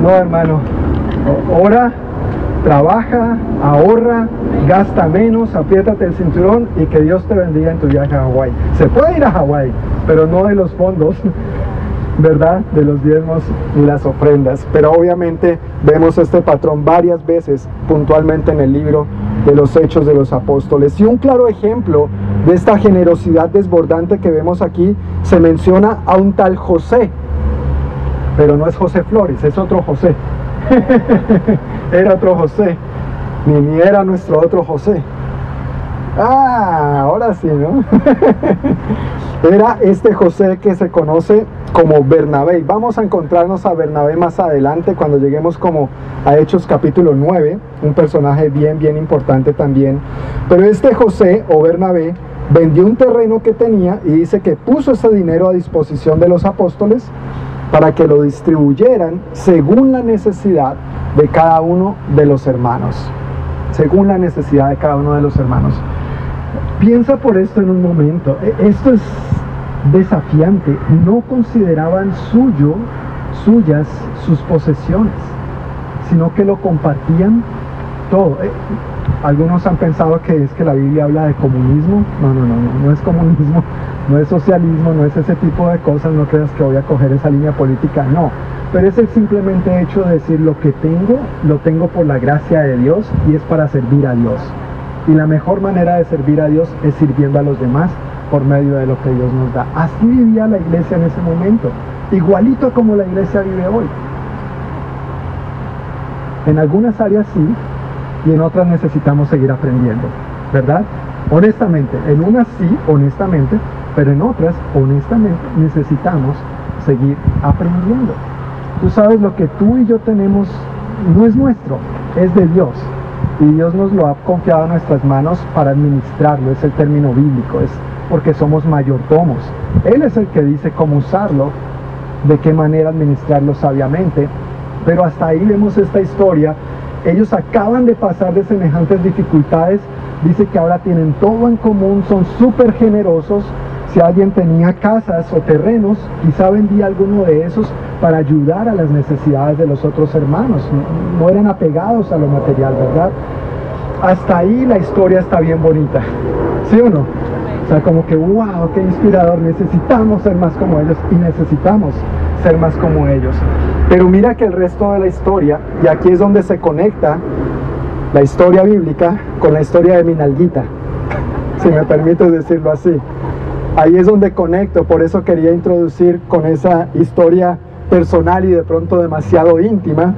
No, hermano. Ora, trabaja, ahorra, gasta menos, apriétate el cinturón y que Dios te bendiga en tu viaje a Hawái. Se puede ir a Hawái, pero no de los fondos ¿verdad? De los diezmos y las ofrendas. Pero obviamente vemos este patrón varias veces puntualmente en el libro de los Hechos de los Apóstoles. Y un claro ejemplo de esta generosidad desbordante que vemos aquí se menciona a un tal José. Pero no es José Flores, es otro José. era otro José. Ni, ni era nuestro otro José. Ah, ahora sí, ¿no? Era este José que se conoce como Bernabé. Vamos a encontrarnos a Bernabé más adelante cuando lleguemos como a Hechos capítulo 9, un personaje bien, bien importante también. Pero este José o Bernabé vendió un terreno que tenía y dice que puso ese dinero a disposición de los apóstoles para que lo distribuyeran según la necesidad de cada uno de los hermanos. Según la necesidad de cada uno de los hermanos. Piensa por esto en un momento. E, esto es desafiante. No consideraban suyo, suyas sus posesiones, sino que lo compartían todo. E, algunos han pensado que es que la Biblia habla de comunismo. No, no, no, no, no es comunismo, no es socialismo, no es ese tipo de cosas. No creas que voy a coger esa línea política, no. Pero es el simplemente hecho de decir lo que tengo, lo tengo por la gracia de Dios y es para servir a Dios. Y la mejor manera de servir a Dios es sirviendo a los demás por medio de lo que Dios nos da. Así vivía la iglesia en ese momento, igualito como la iglesia vive hoy. En algunas áreas sí, y en otras necesitamos seguir aprendiendo, ¿verdad? Honestamente, en unas sí, honestamente, pero en otras, honestamente, necesitamos seguir aprendiendo. Tú sabes lo que tú y yo tenemos no es nuestro, es de Dios y Dios nos lo ha confiado a nuestras manos para administrarlo, es el término bíblico, es porque somos mayordomos. Él es el que dice cómo usarlo, de qué manera administrarlo sabiamente, pero hasta ahí vemos esta historia. Ellos acaban de pasar de semejantes dificultades, dice que ahora tienen todo en común, son súper generosos, si alguien tenía casas o terrenos, quizá vendía alguno de esos para ayudar a las necesidades de los otros hermanos. No eran apegados a lo material, ¿verdad? Hasta ahí la historia está bien bonita. ¿Sí o no? O sea, como que, wow, qué inspirador. Necesitamos ser más como ellos y necesitamos ser más como ellos. Pero mira que el resto de la historia, y aquí es donde se conecta la historia bíblica con la historia de Minalguita, si me permites decirlo así ahí es donde conecto, por eso quería introducir con esa historia personal y de pronto demasiado íntima,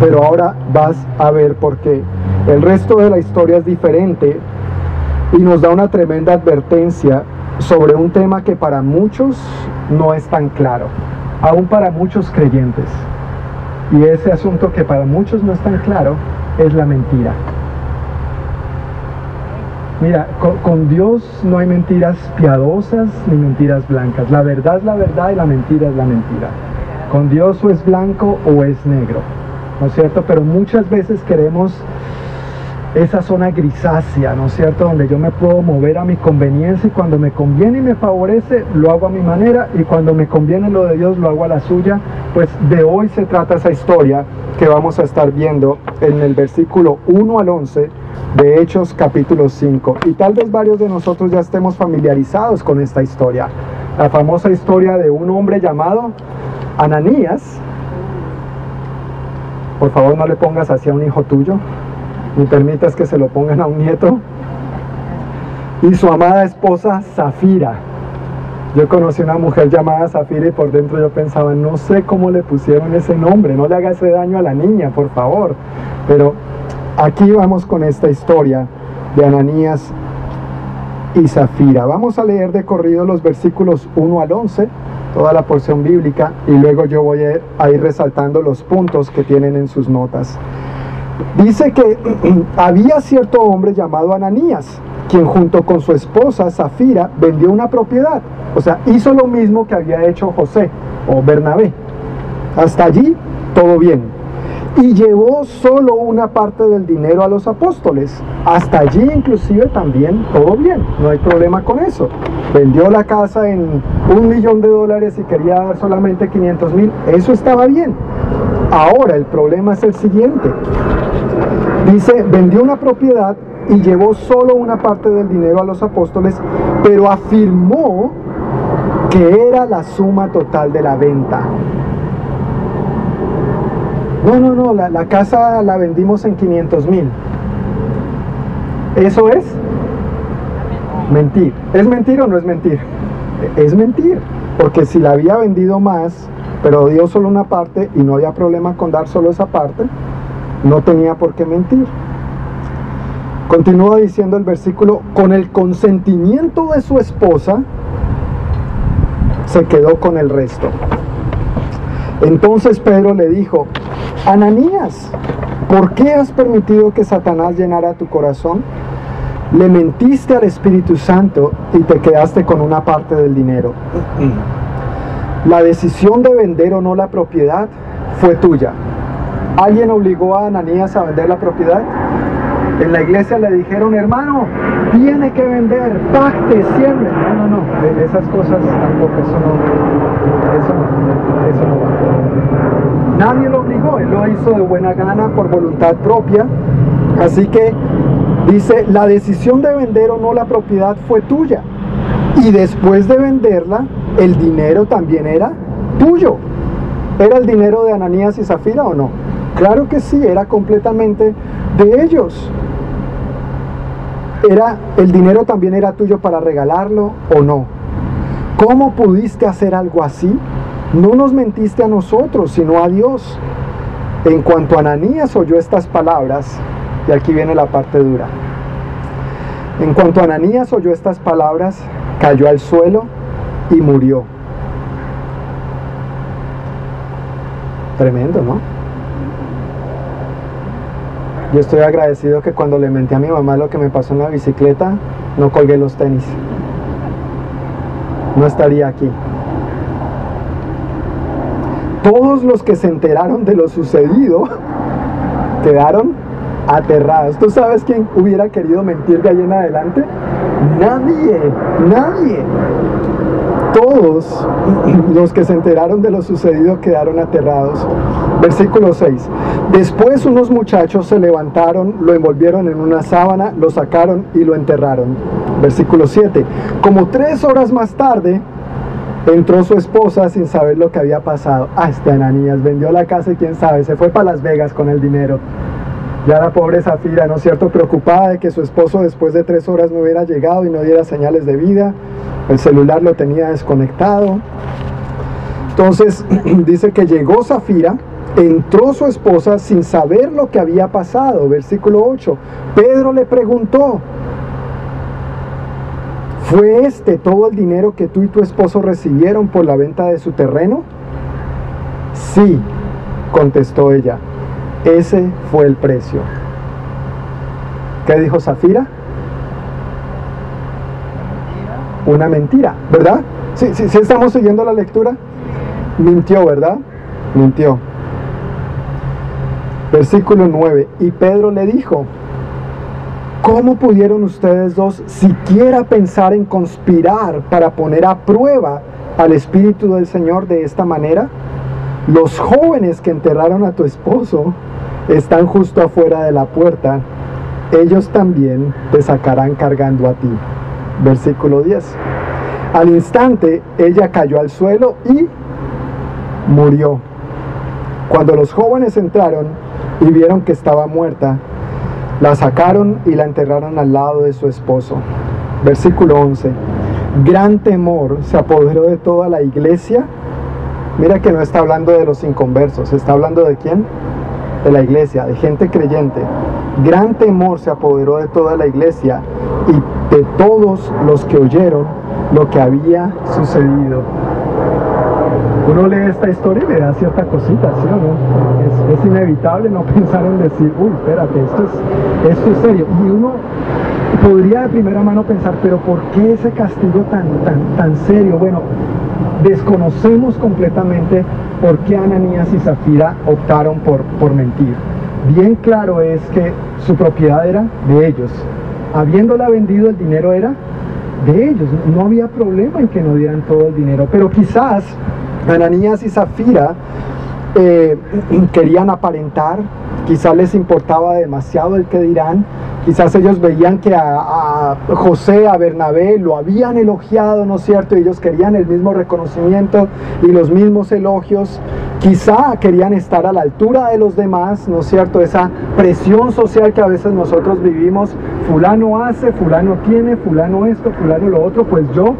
pero ahora vas a ver por qué. El resto de la historia es diferente y nos da una tremenda advertencia sobre un tema que para muchos no es tan claro, aún para muchos creyentes. Y ese asunto que para muchos no es tan claro es la mentira. Mira, con, Dios no hay mentiras piadosas ni mentiras blancas. La verdad es la verdad y la mentira es la mentira. Con Dios o es blanco o es negro. ¿No es cierto? Pero muchas veces queremos esa zona grisácea, ¿no es cierto? Donde yo me puedo mover a mi conveniencia y cuando me conviene y me favorece, lo hago a mi manera y cuando me conviene lo de Dios, lo hago a la suya. Pues de hoy se trata esa historia que vamos a estar viendo en el versículo 1 al 11 de Hechos capítulo 5. Y tal vez varios de nosotros ya estemos familiarizados con esta historia. La famosa historia de un hombre llamado Ananías. Por favor no le pongas así a un hijo tuyo, ni permitas que se lo pongan a un nieto. Y su amada esposa Zafira. Yo conocí una mujer llamada Zafira y por dentro yo pensaba, no sé cómo le pusieron ese nombre, no le haga ese daño a la niña, por favor. Pero Aquí vamos con esta historia de Ananías y Zafira. Vamos a leer de corrido los versículos 1 al 11, toda la porción bíblica, y luego yo voy a ir resaltando los puntos que tienen en sus notas. Dice que había cierto hombre llamado Ananías, quien junto con su esposa Zafira vendió una propiedad. O sea, hizo lo mismo que había hecho José o Bernabé. Hasta allí, todo bien y llevó solo una parte del dinero a los apóstoles. Hasta allí inclusive también todo bien, no hay problema con eso. Vendió la casa en un millón de dólares y quería dar solamente 500 mil, eso estaba bien. Ahora el problema es el siguiente. Dice, vendió una propiedad y llevó solo una parte del dinero a los apóstoles, pero afirmó que era la suma total de la venta. No, no, no, la, casa la vendimos en 500 mil. ¿Eso es? Mentir. ¿Es mentir o no es mentir? Es mentir. Porque si la había vendido más, pero dio solo una parte y no había problema con dar solo esa parte, no tenía por qué mentir. Continúa diciendo el versículo, con el consentimiento de su esposa, se quedó con el resto. Entonces Pedro le dijo, Ananías, ¿por qué has permitido que Satanás llenara tu corazón? Le mentiste al Espíritu Santo y te quedaste con una parte del dinero. La decisión de vender o no la propiedad fue tuya. ¿Alguien obligó a Ananías a vender la propiedad? En la iglesia le dijeron, hermano, tiene que vender, pacte, siempre. No, no, no, esas cosas tampoco, eso no, eso no, eso no va. Nadie lo obligó, él lo hizo de buena gana, por voluntad propia. Así que dice, la decisión de vender o no la propiedad fue tuya. Y después de venderla, el dinero también era tuyo. ¿Era el dinero de Ananías y Zafira o no? Claro que sí, era completamente de ellos era el dinero también era tuyo para regalarlo o no. ¿Cómo pudiste hacer algo así? No nos mentiste a nosotros, sino a Dios. En cuanto Ananías oyó estas palabras, y aquí viene la parte dura. En cuanto Ananías oyó estas palabras, cayó al suelo y murió. Tremendo, ¿no? Yo estoy agradecido que cuando le menté a mi mamá lo que me pasó en la bicicleta, no colgué los tenis. No estaría aquí. Todos los que se enteraron de lo sucedido quedaron aterrados. ¿Tú sabes quién hubiera querido mentir de ahí en adelante? Nadie, nadie. Todos los que se enteraron de lo sucedido quedaron aterrados. Versículo 6. Después unos muchachos se levantaron, lo envolvieron en una sábana, lo sacaron y lo enterraron. Versículo 7. Como tres horas más tarde, entró su esposa sin saber lo que había pasado. Este Ananías vendió la casa y quién sabe, se fue para Las Vegas con el dinero. Ya la pobre Zafira, ¿no es cierto?, preocupada de que su esposo después de tres horas no hubiera llegado y no diera señales de vida. El celular lo tenía desconectado. Entonces dice que llegó Zafira, entró su esposa sin saber lo que había pasado. Versículo 8. Pedro le preguntó, ¿fue este todo el dinero que tú y tu esposo recibieron por la venta de su terreno? Sí, contestó ella. Ese fue el precio. ¿Qué dijo Zafira? Una mentira, ¿verdad? Sí, sí, sí estamos siguiendo la lectura. Mintió, ¿verdad? Mintió. Versículo 9. Y Pedro le dijo, ¿cómo pudieron ustedes dos siquiera pensar en conspirar para poner a prueba al Espíritu del Señor de esta manera? Los jóvenes que enterraron a tu esposo están justo afuera de la puerta, ellos también te sacarán cargando a ti. Versículo 10. Al instante ella cayó al suelo y murió. Cuando los jóvenes entraron y vieron que estaba muerta, la sacaron y la enterraron al lado de su esposo. Versículo 11. Gran temor se apoderó de toda la iglesia. Mira que no está hablando de los inconversos, está hablando de quién? de la iglesia, de gente creyente, gran temor se apoderó de toda la iglesia y de todos los que oyeron lo que había sucedido. uno lee esta historia y le da cierta cosita, ¿sí o no? Es, inevitable no pensar en decir, uy, espérate, esto es, esto es serio. Y uno podría de primera mano pensar, pero ¿por qué ese castigo tan, tan, tan serio? Bueno, desconocemos completamente por qué Ananías y Zafira optaron por, por mentir. Bien claro es que su propiedad era de ellos. Habiéndola vendido, el dinero era de ellos. No había problema en que no dieran todo el dinero, pero quizás Ananías y Zafira eh, querían aparentar, quizás les importaba demasiado el que dirán, quizás ellos veían que a, José, a Bernabé lo habían elogiado, ¿no es cierto? ellos querían el mismo reconocimiento y los mismos elogios, quizá querían estar a la altura de los demás, ¿no es cierto? Esa presión social que a veces nosotros vivimos, fulano hace, fulano tiene, fulano esto, fulano lo otro, pues yo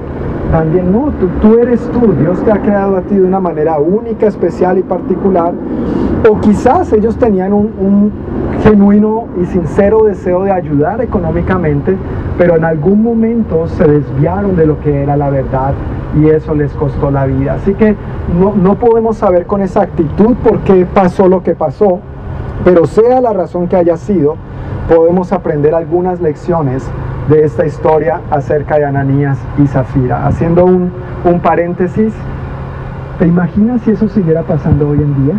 también no, tú, eres tú, Dios te ha creado a ti de una manera única, especial y particular. O quizás ellos tenían un, genuino y sincero deseo de ayudar económicamente, pero en algún momento se desviaron de lo que era la verdad y eso les costó la vida. Así que no, no podemos saber con exactitud por qué pasó lo que pasó, pero sea la razón que haya sido, podemos aprender algunas lecciones de esta historia acerca de Ananías y Zafira. Haciendo un, un paréntesis, ¿te imaginas si eso siguiera pasando hoy en día?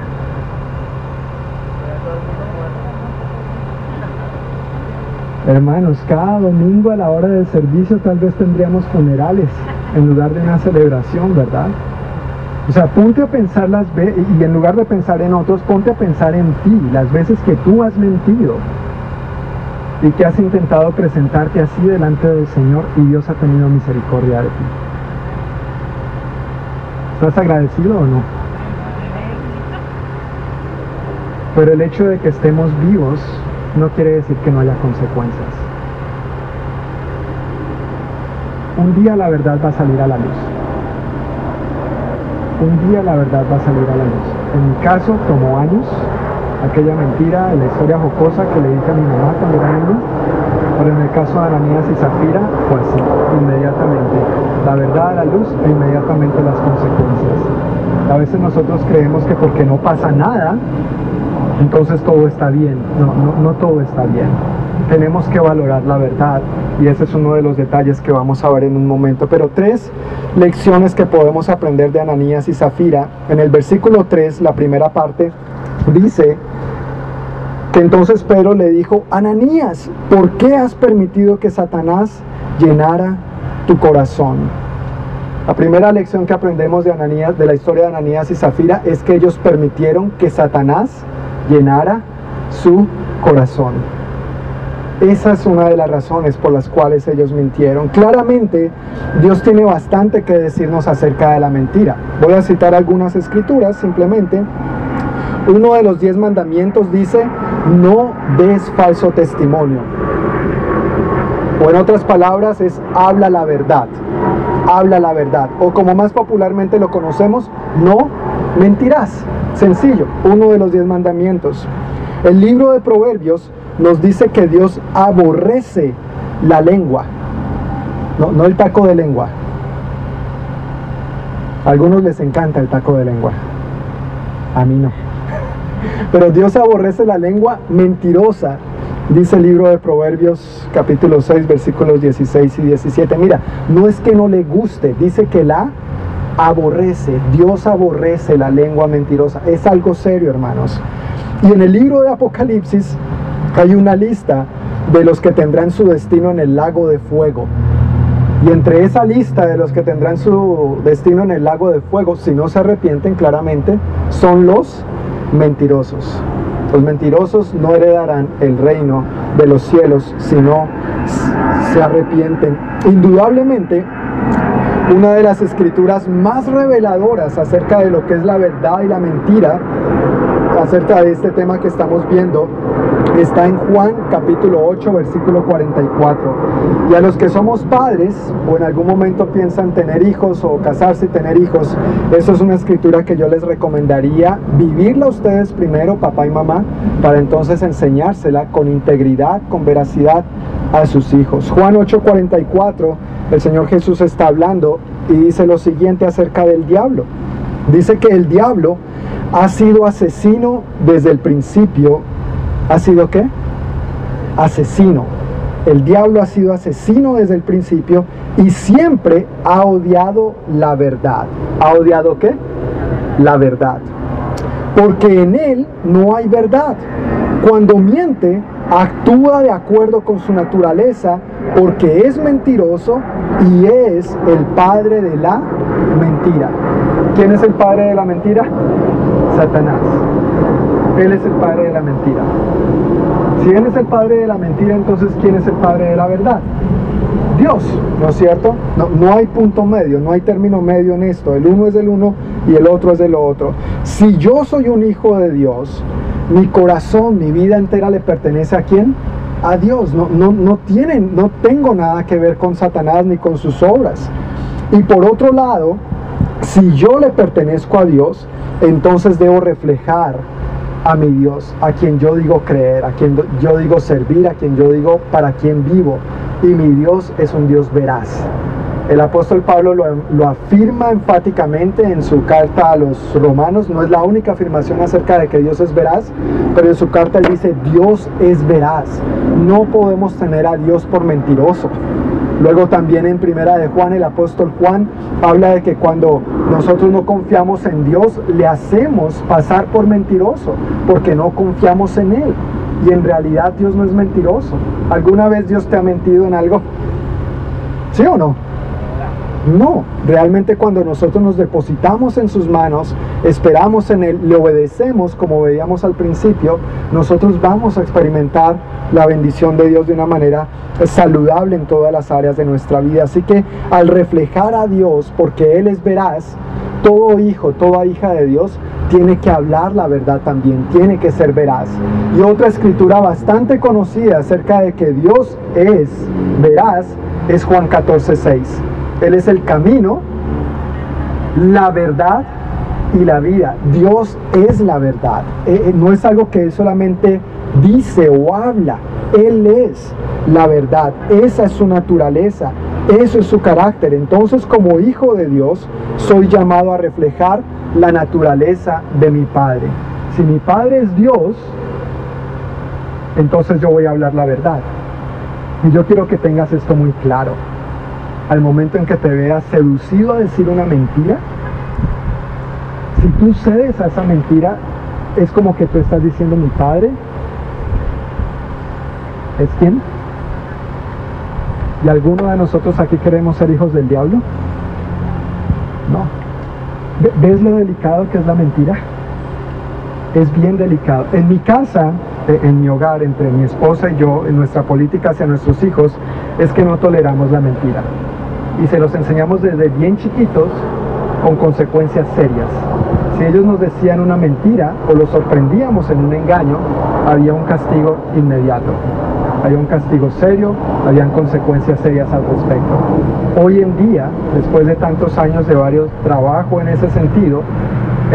Hermanos, cada domingo a la hora del servicio tal vez tendríamos funerales en lugar de una celebración, ¿verdad? O sea, ponte a pensar las veces, y en lugar de pensar en otros, ponte a pensar en ti, las veces que tú has mentido, y que has intentado presentarte así delante del Señor y Dios ha tenido misericordia de ti. ¿Estás agradecido o no? Pero el hecho de que estemos vivos no quiere decir que no haya consecuencias. Un día la verdad va a salir a la luz. Un día la verdad va a salir a la luz. En mi caso tomó años, aquella mentira, la historia jocosa que le dije a mi mamá cuando era pero en el caso de Ananías y Zafira pues sí, inmediatamente. La verdad a la luz e inmediatamente las consecuencias. A veces nosotros creemos que porque no pasa nada, entonces todo está bien. No, no, no todo está bien. Tenemos que valorar la verdad y ese es uno de los detalles que vamos a ver en un momento. Pero tres lecciones que podemos aprender de Ananías y Zafira. En el versículo 3, la primera parte, dice que entonces Pedro le dijo, Ananías, ¿por qué has permitido que Satanás llenara tu corazón? La primera lección que aprendemos de Ananías, de la historia de Ananías y Zafira, es que ellos permitieron que Satanás llenara su corazón. Esa es una de las razones por las cuales ellos mintieron. Claramente, Dios tiene bastante que decirnos acerca de la mentira. Voy a citar algunas escrituras simplemente. Uno de los diez mandamientos dice, no des falso testimonio. O en otras palabras es, habla la verdad. Habla la verdad. O como más popularmente lo conocemos, no mentirás. Sencillo, uno de los diez mandamientos. El libro de Proverbios nos dice que Dios aborrece la lengua. No, no el taco de lengua. A algunos les encanta el taco de lengua. A mí no. Pero Dios aborrece la lengua mentirosa, dice el libro de Proverbios capítulo 6 versículos 16 y 17. Mira, no es que no le guste, dice que la aborrece. Dios aborrece la lengua mentirosa. Es algo serio, hermanos. Y en el libro de Apocalipsis hay una lista de los que tendrán su destino en el lago de fuego. Y entre esa lista de los que tendrán su destino en el lago de fuego, si no se arrepienten claramente, son los mentirosos. Los mentirosos no heredarán el reino de los cielos si no se arrepienten. Indudablemente, una de las escrituras más reveladoras acerca de lo que es la verdad y la mentira, acerca de este tema que estamos viendo, está en Juan capítulo 8 versículo 44. Y a los que somos padres o en algún momento piensan tener hijos o casarse y tener hijos, eso es una escritura que yo les recomendaría vivirla ustedes primero, papá y mamá, para entonces enseñársela con integridad, con veracidad a sus hijos. Juan 8:44, el Señor Jesús está hablando y dice lo siguiente acerca del diablo. Dice que el diablo ha sido asesino desde el principio. ¿Ha sido qué? Asesino. El diablo ha sido asesino desde el principio y siempre ha odiado la verdad. ¿Ha odiado qué? La verdad. Porque en él no hay verdad. Cuando miente, actúa de acuerdo con su naturaleza porque es mentiroso y es el padre de la mentira. ¿Quién es el padre de la mentira? Satanás. Él es el padre de la mentira. Si Él es el padre de la mentira, entonces ¿quién es el padre de la verdad? Dios, ¿no es cierto? No, no, hay punto medio, no hay término medio en esto. El uno es del uno y el otro es del otro. Si yo soy un hijo de Dios, mi corazón, mi vida entera le pertenece a quién? A Dios. No, no, no, tienen, no tengo nada que ver con Satanás ni con sus obras. Y por otro lado, si yo le pertenezco a Dios, entonces debo reflejar a mi Dios, a quien yo digo creer, a quien yo digo servir, a quien yo digo para quien vivo. Y mi Dios es un Dios veraz. El apóstol Pablo lo, afirma enfáticamente en su carta a los romanos. No es la única afirmación acerca de que Dios es veraz, pero en su carta él dice, Dios es veraz. No podemos tener a Dios por mentiroso. Luego también en primera de Juan, el apóstol Juan habla de que cuando nosotros no confiamos en Dios, le hacemos pasar por mentiroso, porque no confiamos en Él. Y en realidad Dios no es mentiroso. ¿Alguna vez Dios te ha mentido en algo? ¿Sí o no? No, realmente cuando nosotros nos depositamos en sus manos, esperamos en Él, le obedecemos como veíamos al principio, nosotros vamos a experimentar la bendición de Dios de una manera saludable en todas las áreas de nuestra vida. Así que al reflejar a Dios, porque Él es veraz, todo hijo, toda hija de Dios tiene que hablar la verdad también, tiene que ser veraz. Y otra escritura bastante conocida acerca de que Dios es veraz es Juan 14, 6. Él es el camino, la verdad y la vida. Dios es la verdad. Eh, eh, no es algo que Él solamente dice o habla. Él es la verdad. Esa es su naturaleza. Eso es su carácter. Entonces como hijo de Dios soy llamado a reflejar la naturaleza de mi Padre. Si mi Padre es Dios, entonces yo voy a hablar la verdad. Y yo quiero que tengas esto muy claro al momento en que te veas seducido a decir una mentira, si tú cedes a esa mentira, es como que tú estás diciendo mi padre. ¿Es quién? ¿Y alguno de nosotros aquí queremos ser hijos del diablo? No. ¿Ves lo delicado que es la mentira? Es bien delicado. En mi casa, e, en mi hogar, entre mi esposa y yo, en nuestra política hacia nuestros hijos, es que no toleramos la mentira y se los enseñamos desde bien chiquitos con consecuencias serias. Si ellos nos decían una mentira o los sorprendíamos en un engaño, había un castigo inmediato. Había un castigo serio, habían consecuencias serias al respecto. Hoy en día, después de tantos años de varios trabajo en ese sentido,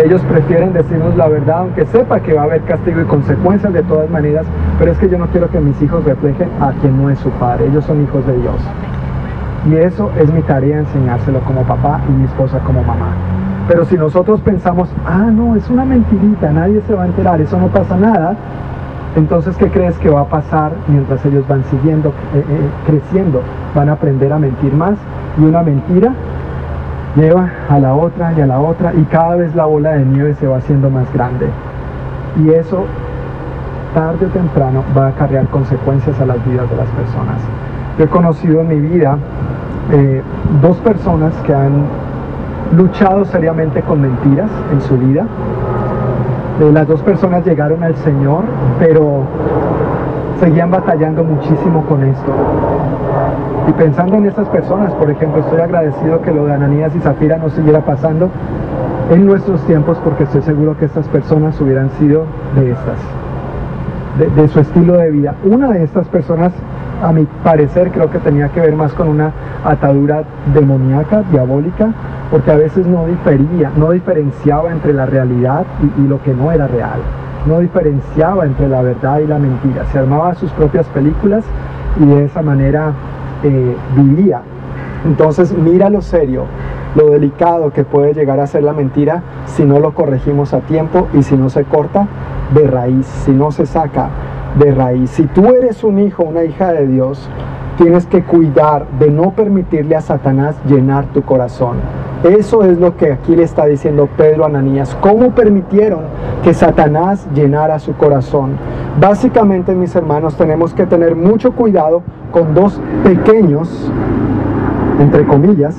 ellos prefieren decirnos la verdad, aunque sepa que va a haber castigo y consecuencias de todas maneras, pero es que yo no quiero que mis hijos reflejen a quien no es su padre, ellos son hijos de Dios. Y eso es mi tarea enseñárselo como papá y mi esposa como mamá. Pero si nosotros pensamos, ah, no, es una mentirita, nadie se va a enterar, eso no pasa nada, entonces, ¿qué crees que va a pasar mientras ellos van siguiendo, eh, eh, creciendo? Van a aprender a mentir más y una mentira lleva a la otra y a la otra y cada vez la bola de nieve se va haciendo más grande. Y eso, tarde o temprano, va a acarrear consecuencias a las vidas de las personas. Yo he conocido en mi vida eh, dos personas que han luchado seriamente con mentiras en su vida. Eh, las dos personas llegaron al Señor, pero seguían batallando muchísimo con esto. Y pensando en estas personas, por ejemplo, estoy agradecido que lo de Ananías y Zafira no siguiera pasando en nuestros tiempos porque estoy seguro que estas personas hubieran sido de estas, de, de su estilo de vida. Una de estas personas a mi parecer creo que tenía que ver más con una atadura demoníaca, diabólica, porque a veces no difería, no diferenciaba entre la realidad y, lo que no era real, no diferenciaba entre la verdad y la mentira, se armaba sus propias películas y de esa manera eh, vivía. Entonces mira lo serio, lo delicado que puede llegar a ser la mentira si no lo corregimos a tiempo y si no se corta de raíz, si no se saca de raíz. Si tú eres un hijo, una hija de Dios, tienes que cuidar de no permitirle a Satanás llenar tu corazón. Eso es lo que aquí le está diciendo Pedro a Ananías. ¿Cómo permitieron que Satanás llenara su corazón? Básicamente, mis hermanos, tenemos que tener mucho cuidado con dos pequeños, entre comillas,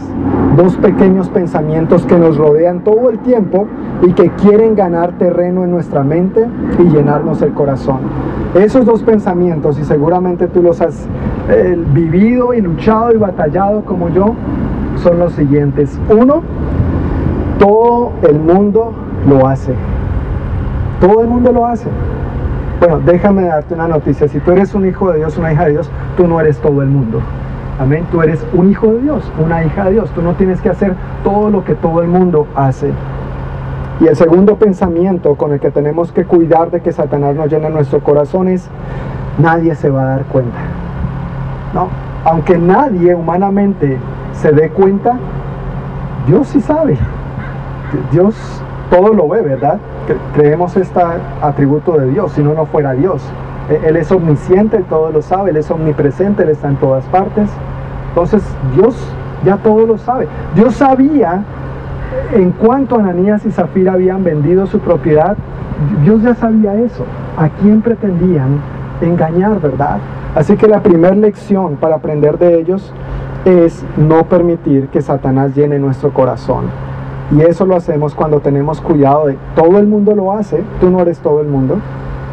dos pequeños pensamientos que nos rodean todo el tiempo y que quieren ganar terreno en nuestra mente y llenarnos el corazón. Esos dos pensamientos, y seguramente tú los has eh, vivido y luchado y batallado como yo, son los siguientes. Uno, todo el mundo lo hace. Todo el mundo lo hace. Bueno, déjame darte una noticia. Si tú eres un hijo de Dios, una hija de Dios, tú no eres todo el mundo. Amén. Tú eres un hijo de Dios, una hija de Dios. Tú no tienes que hacer todo lo que todo el mundo hace. Y el segundo pensamiento con el que tenemos que cuidar de que Satanás no llene nuestro corazón es, nadie se va a dar cuenta. No, aunque nadie humanamente se dé cuenta, Dios sí sabe. Dios todo lo ve, ¿verdad? Creemos este atributo de Dios, si no, no fuera Dios. E-, él es omnisciente, todo lo sabe, Él es omnipresente, Él está en todas partes. Entonces Dios ya todo lo sabe. Dios sabía en cuanto Ananías y Zafira habían vendido su propiedad, Dios ya sabía eso. ¿A quién pretendían engañar, verdad? Así que la primera lección para aprender de ellos es no permitir que Satanás llene nuestro corazón. Y eso lo hacemos cuando tenemos cuidado de todo el mundo lo hace, tú no eres todo el mundo,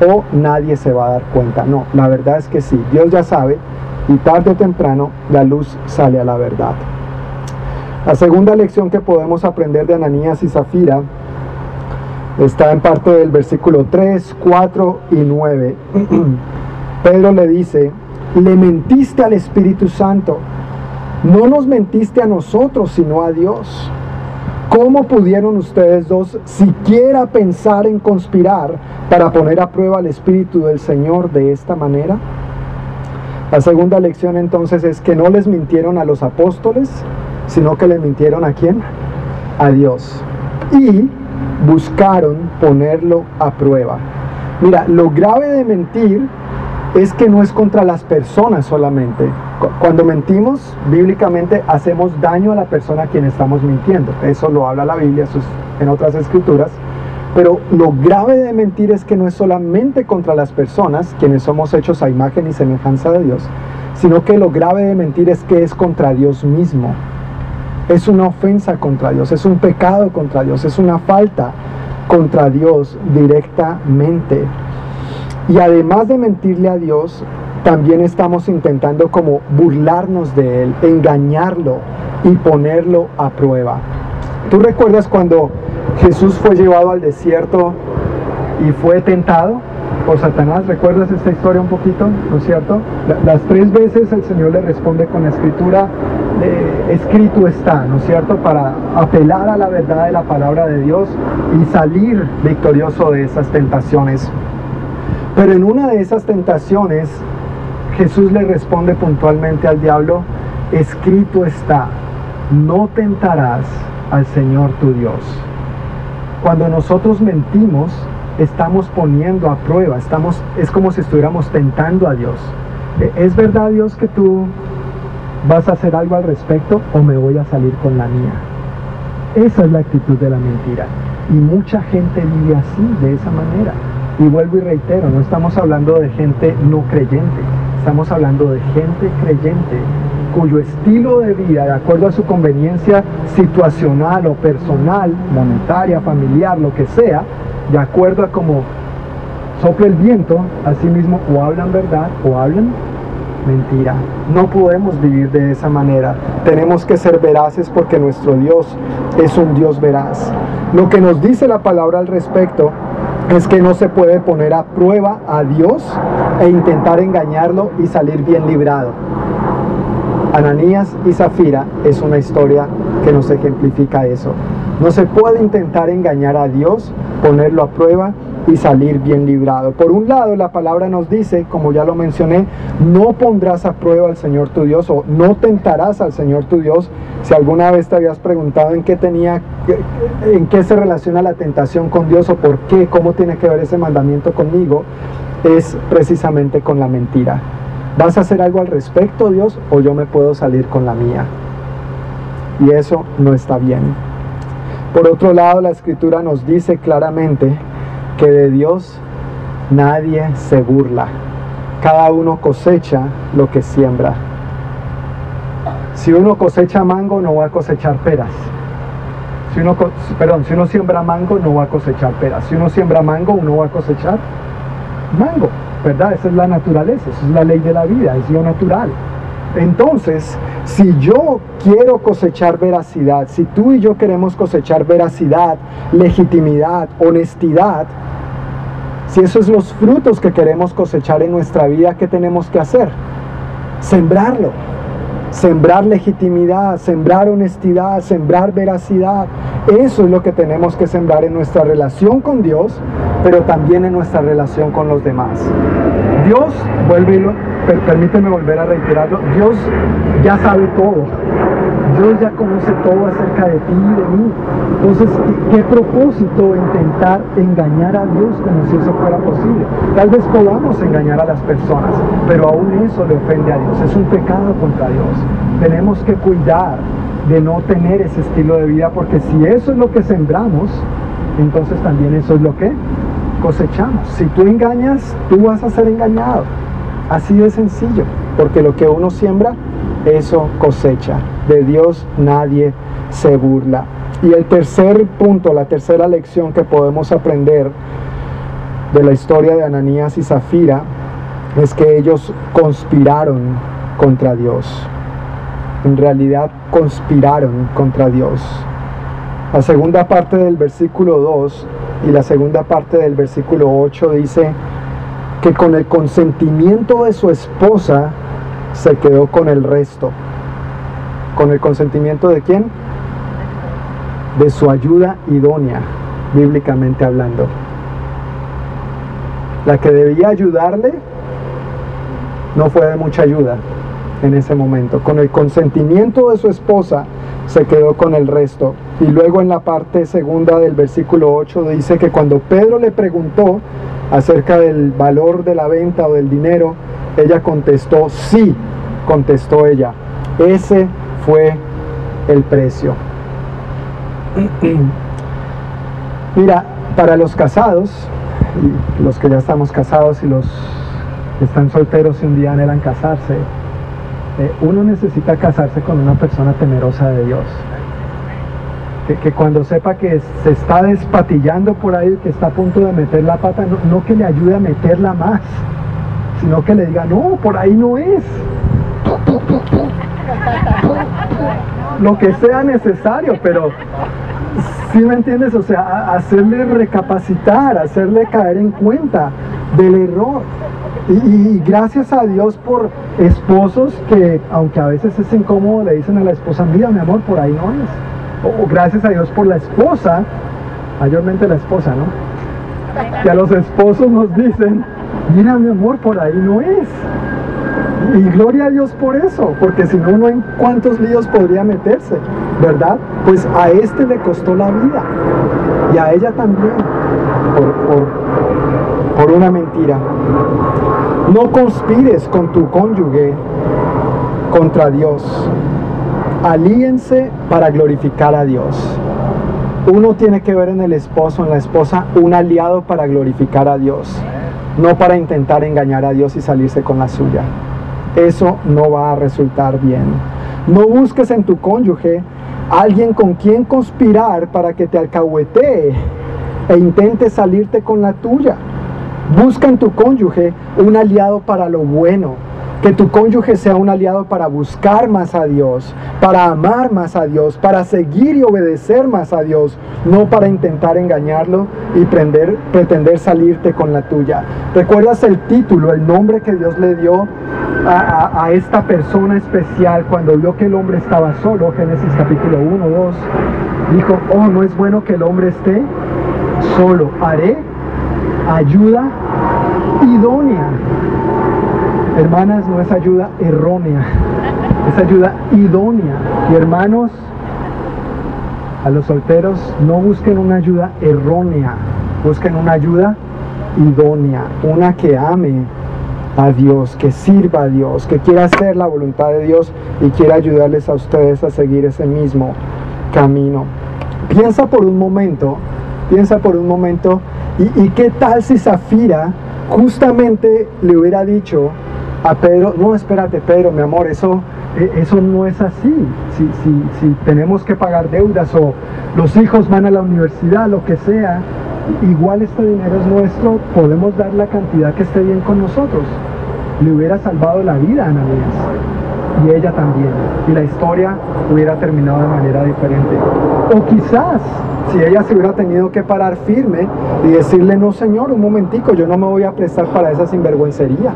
o nadie se va a dar cuenta. No, la verdad es que sí, Dios ya sabe y tarde o temprano la luz sale a la verdad. La segunda lección que podemos aprender de Ananías y Zafira está en parte del versículo 3, 4 y 9. Pedro le dice, le mentiste al Espíritu Santo, no nos mentiste a nosotros, sino a Dios. ¿Cómo pudieron ustedes dos siquiera pensar en conspirar para poner a prueba al Espíritu del Señor de esta manera? La segunda lección entonces es que no les mintieron a los apóstoles, sino que le mintieron a quién? A Dios. Y buscaron ponerlo a prueba. Mira, lo grave de mentir es que no es contra las personas solamente. Cuando mentimos, bíblicamente hacemos daño a la persona a quien estamos mintiendo. Eso lo habla la Biblia, eso es en otras escrituras. Pero lo grave de mentir es que no es solamente contra las personas, quienes somos hechos a imagen y semejanza de Dios, sino que lo grave de mentir es que es contra Dios mismo es una ofensa contra Dios, es un pecado contra Dios, es una falta contra Dios directamente. Y además de mentirle a Dios, también estamos intentando como burlarnos de Él, engañarlo y ponerlo a prueba. ¿Tú recuerdas cuando Jesús fue llevado al desierto y fue tentado? por Satanás. ¿Recuerdas esta historia un poquito? ¿No es cierto? Las tres veces el Señor le responde con la escritura, escrito está, ¿no es cierto? Para apelar a la verdad de la palabra de Dios y salir victorioso de esas tentaciones. Pero en una de esas tentaciones, Jesús le responde puntualmente al diablo, escrito está, no tentarás al Señor tu Dios. Cuando nosotros mentimos, estamos poniendo a prueba, estamos, es como si estuviéramos tentando a Dios. ¿E-, ¿Es verdad Dios que tú vas a hacer algo al respecto o me voy a salir con la mía? Esa es la actitud de la mentira. Y mucha gente vive así, de esa manera. Y vuelvo y reitero, no estamos hablando de gente no creyente, estamos hablando de gente creyente cuyo estilo de vida, de acuerdo a su conveniencia situacional o personal, monetaria, familiar, lo que sea, de acuerdo a cómo sopla el viento, así mismo o hablan verdad o hablan mentira. No podemos vivir de esa manera. Tenemos que ser veraces porque nuestro Dios es un Dios veraz. Lo que nos dice la palabra al respecto es que no se puede poner a prueba a Dios e intentar engañarlo y salir bien librado. Ananías y Zafira es una historia que nos ejemplifica eso. No se puede intentar engañar a Dios, ponerlo a prueba y salir bien librado. Por un lado, la palabra nos dice, como ya lo mencioné, no pondrás a prueba al Señor tu Dios o no tentarás al Señor tu Dios. Si alguna vez te habías preguntado en qué tenía, en qué se relaciona la tentación con Dios o por qué, cómo tiene que ver ese mandamiento conmigo, es precisamente con la mentira. ¿Vas a hacer algo al respecto, Dios, o yo me puedo salir con la mía? Y eso no está bien. Por otro lado, la escritura nos dice claramente que de Dios nadie se burla. Cada uno cosecha lo que siembra. Si uno cosecha mango, no va a cosechar peras. Si uno, perdón, si uno siembra mango, no va a cosechar peras. Si uno siembra mango, uno va a cosechar mango, ¿verdad? Esa es la naturaleza, esa es la ley de la vida, es lo natural. Entonces, si yo quiero cosechar veracidad, si tú y yo queremos cosechar veracidad, legitimidad, honestidad, si esos son los frutos que queremos cosechar en nuestra vida, ¿qué tenemos que hacer? Sembrarlo. Sembrar legitimidad, sembrar honestidad, sembrar veracidad. Eso es lo que tenemos que sembrar en nuestra relación con Dios, pero también en nuestra relación con los demás. Dios, vuelve, permíteme volver a reiterarlo, Dios ya sabe todo. Dios ya conoce todo acerca de ti y de mí. Entonces, ¿qué, propósito intentar engañar a Dios como si eso fuera posible? Tal vez podamos engañar a las personas, pero aún eso le ofende a Dios. Es un pecado contra Dios. Tenemos que cuidar de no tener ese estilo de vida, porque si eso es lo que sembramos, entonces también eso es lo que cosechamos. Si tú engañas, tú vas a ser engañado. Así de sencillo, porque lo que uno siembra, eso cosecha. De Dios nadie se burla. Y el tercer punto, la tercera lección que podemos aprender de la historia de Ananías y Zafira es que ellos conspiraron contra Dios. En realidad conspiraron contra Dios. La segunda parte del versículo 2 y la segunda parte del versículo 8 dice que con el consentimiento de su esposa se quedó con el resto. ¿Con el consentimiento de quién? De su ayuda idónea, bíblicamente hablando. La que debía ayudarle no fue de mucha ayuda en ese momento. Con el consentimiento de su esposa se quedó con el resto. Y luego en la parte segunda del versículo 8 dice que cuando Pedro le preguntó acerca del valor de la venta o del dinero, ella contestó, sí, contestó ella, ese fue el precio. Mira, para los casados, los que ya estamos casados y los que están solteros y un día anhelan casarse, eh, uno necesita casarse con una persona temerosa de Dios. Que, cuando sepa que se está despatillando por ahí, que está a punto de meter la pata, no, que le ayude a meterla más, sino que le diga, no, por ahí no es. Lo que sea necesario, pero si me entiendes? O sea, hacerle recapacitar, hacerle caer en cuenta del error. Y, gracias a Dios por esposos que, aunque a veces es incómodo, le dicen a la esposa, mira mi amor, por ahí no es. O, gracias a Dios por la esposa, mayormente la esposa, ¿no? Que a los esposos nos dicen, mira mi amor, por ahí no es. Y gloria a Dios por eso, porque si no, no en cuántos líos podría meterse, ¿verdad? Pues a este le costó la vida y a ella también, por, por una mentira. No conspires con tu cónyuge contra Dios. Alíense para glorificar a Dios. Uno tiene que ver en el esposo, en la esposa, un aliado para glorificar a Dios, no para intentar engañar a Dios y salirse con la suya. Eso no va a resultar bien. No busques en tu cónyuge alguien con quien conspirar para que te alcahuetee e intente salirte con la tuya. Busca en tu cónyuge un aliado para lo bueno. Que tu cónyuge sea un aliado para buscar más a Dios, para amar más a Dios, para seguir y obedecer más a Dios, no para intentar engañarlo y pretender salirte con la tuya. ¿Recuerdas el título, el nombre que Dios le dio a, a, esta persona especial cuando vio que el hombre estaba solo? Génesis capítulo 1, 2. Dijo, oh, no es bueno que el hombre esté solo. Haré ayuda idónea. Hermanas, no es ayuda errónea, es ayuda idónea. Y hermanos, a los solteros no busquen una ayuda errónea, busquen una ayuda idónea, una que ame a Dios, que sirva a Dios, que quiera hacer la voluntad de Dios y quiera ayudarles a ustedes a seguir ese mismo camino. Piensa por un momento, piensa por un momento, ¿y, qué tal si Zafira justamente le hubiera dicho a Pedro, no, espérate Pedro, mi amor, eso, e, eso no es así. Si, si, si tenemos que pagar deudas o los hijos van a la universidad, lo que sea, igual este dinero es nuestro, podemos dar la cantidad que esté bien con nosotros. Le hubiera salvado la vida a Ananías y ella también. Y la historia hubiera terminado de manera diferente. O quizás, si ella se hubiera tenido que parar firme y decirle, no señor, un momentico, yo no me voy a prestar para esa sinvergüencería.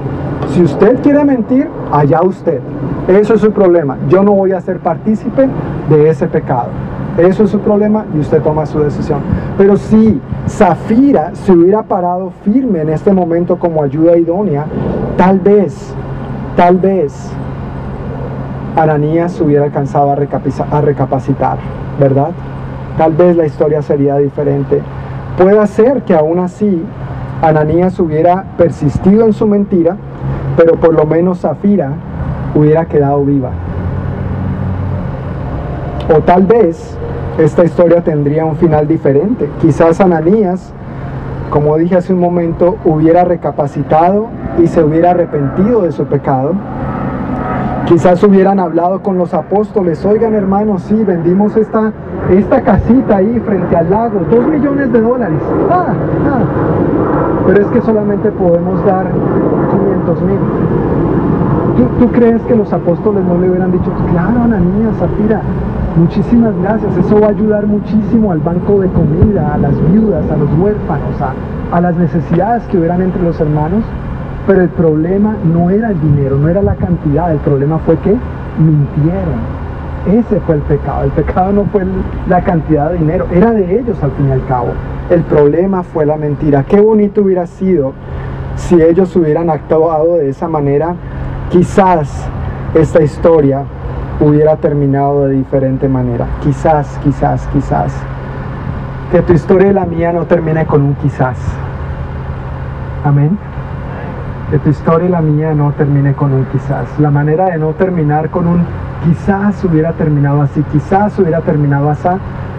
Si usted quiere mentir, allá usted. Eso es su problema. Yo no voy a ser partícipe de ese pecado. Eso es su problema y usted toma su decisión. Pero si Zafira se hubiera parado firme en este momento como ayuda idónea, tal vez, tal vez Ananías hubiera alcanzado a, recapacitar, ¿verdad? Tal vez la historia sería diferente. Puede ser que aún así Ananías hubiera persistido en su mentira, pero por lo menos Zafira hubiera quedado viva. O tal vez esta historia tendría un final diferente. Quizás Ananías, como dije hace un momento, hubiera recapacitado y se hubiera arrepentido de su pecado Quizás hubieran hablado con los apóstoles, oigan hermanos, sí, vendimos esta, esta casita ahí frente al lago, dos millones de dólares. Ah, ah. Pero es que solamente podemos dar 500 mil. ¿Tú, crees que los apóstoles no le hubieran dicho, claro, Ananías, Zafira, muchísimas gracias, eso va a ayudar muchísimo al banco de comida, a las viudas, a los huérfanos, a, a las necesidades que hubieran entre los hermanos? Pero el problema no era el dinero, no era la cantidad, el problema fue que mintieron. Ese fue el pecado. El pecado no fue la cantidad de dinero, era de ellos al fin y al cabo. El problema fue la mentira. Qué bonito hubiera sido si ellos hubieran actuado de esa manera. Quizás esta historia hubiera terminado de diferente manera. Quizás, quizás, quizás. Que tu historia y la mía no termine con un quizás. Amén que tu historia y la mía no termine con un quizás. La manera de no terminar con un quizás hubiera terminado así, quizás hubiera terminado así,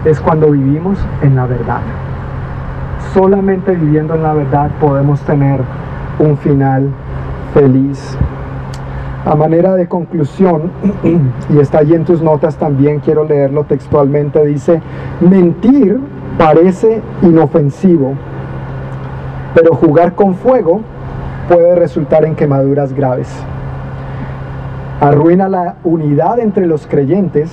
es cuando vivimos en la verdad. Solamente viviendo en la verdad podemos tener un final feliz. A manera de conclusión, y está allí en tus notas también, quiero leerlo textualmente, dice, mentir parece inofensivo, pero jugar con fuego puede resultar en quemaduras graves. Arruina la unidad entre los creyentes.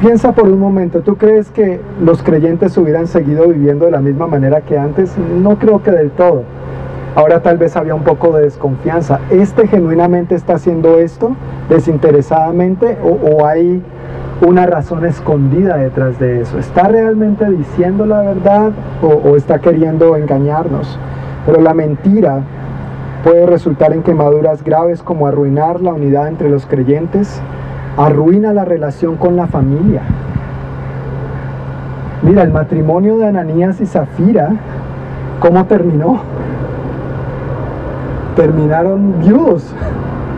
Piensa por un momento, ¿tú crees que los creyentes hubieran seguido viviendo de la misma manera que antes? No creo que del todo. Ahora tal vez había un poco de desconfianza. ¿Este genuinamente está haciendo esto desinteresadamente o, hay una razón escondida detrás de eso? ¿Está realmente diciendo la verdad o está queriendo engañarnos? Pero la mentira puede resultar en quemaduras graves como arruinar la unidad entre los creyentes, arruina la relación con la familia. Mira, el matrimonio de Ananías y Zafira, ¿cómo terminó? Terminaron viudos,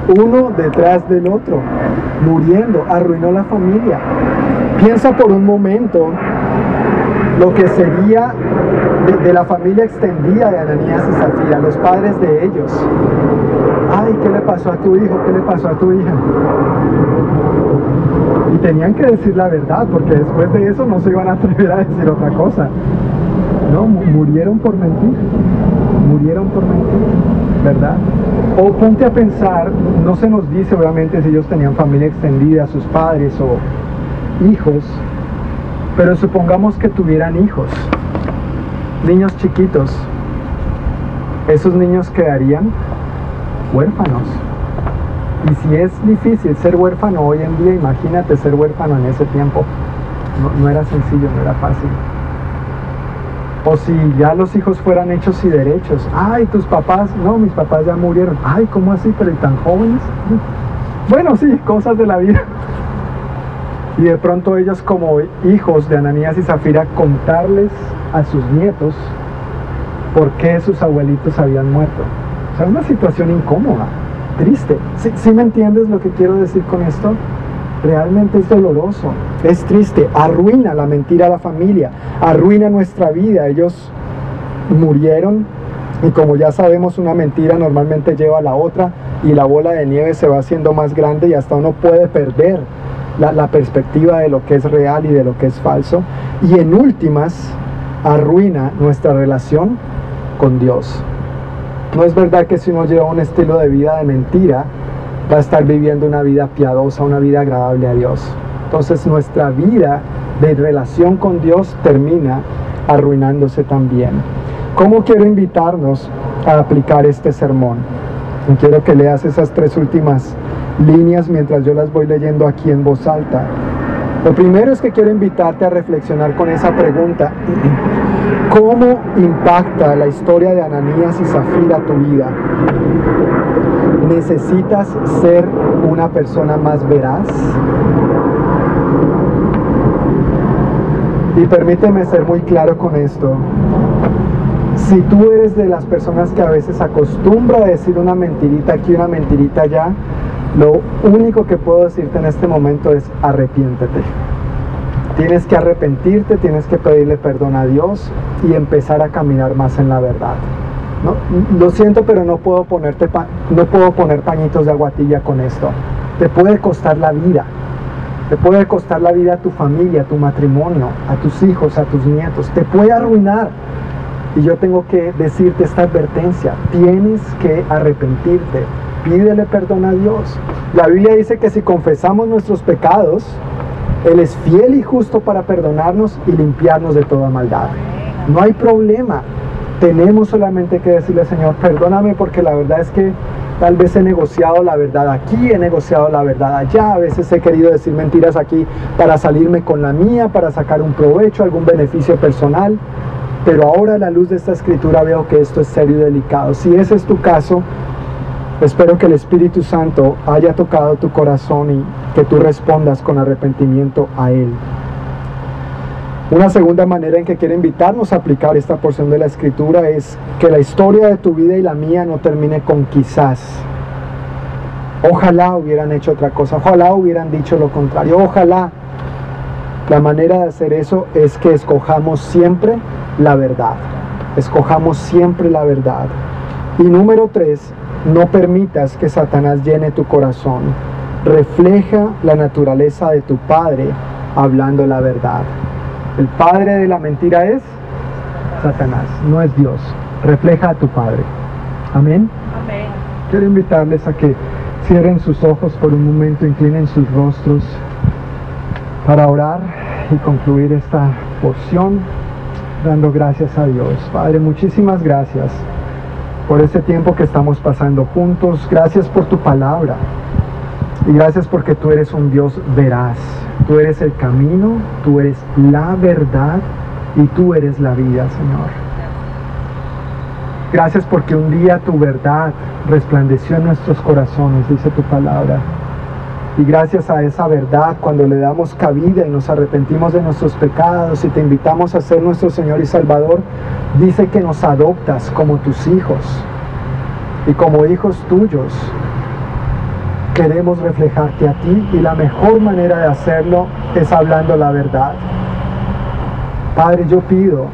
uno detrás del otro, muriendo, arruinó la familia. Piensa por un momento lo que sería de, la familia extendida de Ananías y Zafira, los padres de ellos. Ay, ¿qué le pasó a tu hijo? ¿Qué le pasó a tu hija? Y tenían que decir la verdad, porque después de eso no se iban a atrever a decir otra cosa. No, murieron por mentir. Murieron por mentir, ¿verdad? O ponte a pensar, no se nos dice obviamente si ellos tenían familia extendida, sus padres o hijos, pero supongamos que tuvieran hijos niños chiquitos, esos niños quedarían huérfanos. Y si es difícil ser huérfano hoy en día, imagínate ser huérfano en ese tiempo. No, era sencillo, no era fácil. O si ya los hijos fueran hechos y derechos. Ay, tus papás, no, mis papás ya murieron. Ay, ¿cómo así? Pero ¿y tan jóvenes? Bueno, sí, cosas de la vida. Y de pronto ellos como hijos de Ananías y Zafira contarles a sus nietos por qué sus abuelitos habían muerto. O sea, una situación incómoda, triste. ¿Sí, me entiendes lo que quiero decir con esto? Realmente es doloroso, es triste, arruina la mentira a la familia, arruina nuestra vida. Ellos murieron y como ya sabemos una mentira normalmente lleva a la otra y la bola de nieve se va haciendo más grande y hasta uno puede perder la, perspectiva de lo que es real y de lo que es falso. Y en últimas, arruina nuestra relación con Dios. No es verdad que si uno lleva un estilo de vida de mentira, va a estar viviendo una vida piadosa, una vida agradable a Dios. Entonces nuestra vida de relación con Dios termina arruinándose también. ¿Cómo quiero invitarnos a aplicar este sermón? quiero que leas esas tres últimas líneas mientras yo las voy leyendo aquí en voz alta. Lo primero es que quiero invitarte a reflexionar con esa pregunta. ¿Cómo impacta la historia de Ananías y Zafira tu vida? ¿Necesitas ser una persona más veraz? Y permíteme ser muy claro con esto. Si tú eres de las personas que a veces acostumbra a decir una mentirita aquí, una mentirita allá, lo único que puedo decirte en este momento es arrepiéntete. Tienes que arrepentirte, tienes que pedirle perdón a Dios y empezar a caminar más en la verdad. ¿no? Lo siento, pero no puedo, ponerte no puedo poner pañitos de aguatilla con esto. Te puede costar la vida. Te puede costar la vida a tu familia, a tu matrimonio, a tus hijos, a tus nietos. Te puede arruinar. Y yo tengo que decirte esta advertencia. Tienes que arrepentirte pídele perdón a Dios. La Biblia dice que si confesamos nuestros pecados, Él es fiel y justo para perdonarnos y limpiarnos de toda maldad. No hay problema. Tenemos solamente que decirle, Señor, perdóname porque la verdad es que tal vez he negociado la verdad aquí, he negociado la verdad allá, a veces he querido decir mentiras aquí para salirme con la mía, para sacar un provecho, algún beneficio personal. Pero ahora a la luz de esta escritura veo que esto es serio y delicado. Si ese es tu caso, Espero que el Espíritu Santo haya tocado tu corazón y que tú respondas con arrepentimiento a Él. Una segunda manera en que quiero invitarnos a aplicar esta porción de la escritura es que la historia de tu vida y la mía no termine con quizás. Ojalá hubieran hecho otra cosa, ojalá hubieran dicho lo contrario, ojalá. La manera de hacer eso es que escojamos siempre la verdad. Escojamos siempre la verdad. Y número tres, no permitas que Satanás llene tu corazón. Refleja la naturaleza de tu Padre hablando la verdad. El Padre de la mentira es Satanás, no es Dios. Refleja a tu Padre. Amén. Amén. Quiero invitarles a que cierren sus ojos por un momento, inclinen sus rostros para orar y concluir esta porción dando gracias a Dios. Padre, muchísimas gracias por este tiempo que estamos pasando juntos. Gracias por tu palabra. Y gracias porque tú eres un Dios veraz. Tú eres el camino, tú eres la verdad y tú eres la vida, Señor. Gracias porque un día tu verdad resplandeció en nuestros corazones, dice tu palabra. Y gracias a esa verdad, cuando le damos cabida y nos arrepentimos de nuestros pecados y te invitamos a ser nuestro Señor y Salvador, dice que nos adoptas como tus hijos. Y como hijos tuyos, queremos reflejarte a ti y la mejor manera de hacerlo es hablando la verdad. Padre, yo pido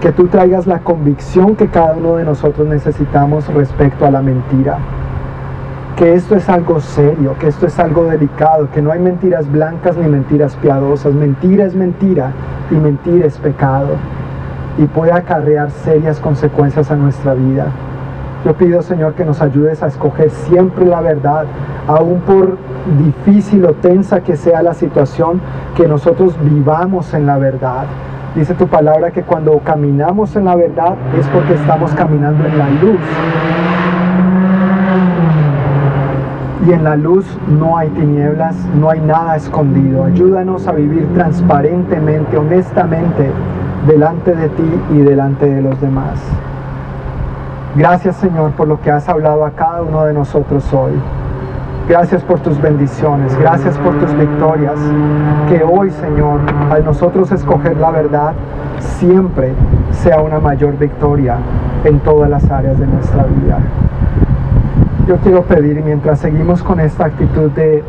que tú traigas la convicción que cada uno de nosotros necesitamos respecto a la mentira que esto es algo serio, que esto es algo delicado, que no hay mentiras blancas ni mentiras piadosas. Mentira es mentira y mentira es pecado y puede acarrear serias consecuencias a nuestra vida. Yo pido, Señor, que nos ayudes a escoger siempre la verdad, aun por difícil o tensa que sea la situación, que nosotros vivamos en la verdad. Dice tu palabra que cuando caminamos en la verdad es porque estamos caminando en la luz y en la luz no hay tinieblas, no hay nada escondido. Ayúdanos a vivir transparentemente, honestamente, delante de ti y delante de los demás. Gracias Señor por lo que has hablado a cada uno de nosotros hoy. Gracias por tus bendiciones, gracias por tus victorias. Que hoy, Señor, al nosotros escoger la verdad, siempre sea una mayor victoria en todas las áreas de nuestra vida. Yo quiero pedir, mientras seguimos con esta actitud de,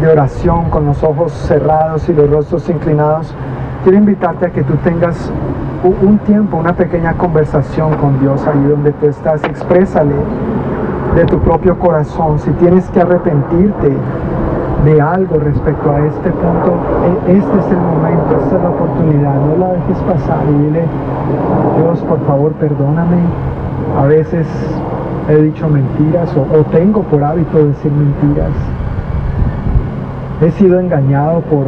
de oración, con los ojos cerrados y los rostros inclinados, quiero invitarte a que tú tengas un tiempo, una pequeña conversación con Dios ahí donde tú estás. Exprésale de tu propio corazón, si tienes que arrepentirte de algo respecto a este punto, e, este es el momento, esta es la oportunidad, no la dejes pasar y dile, Dios, por favor, perdóname. A veces he dicho mentiras o, tengo por hábito decir mentiras. He sido engañado por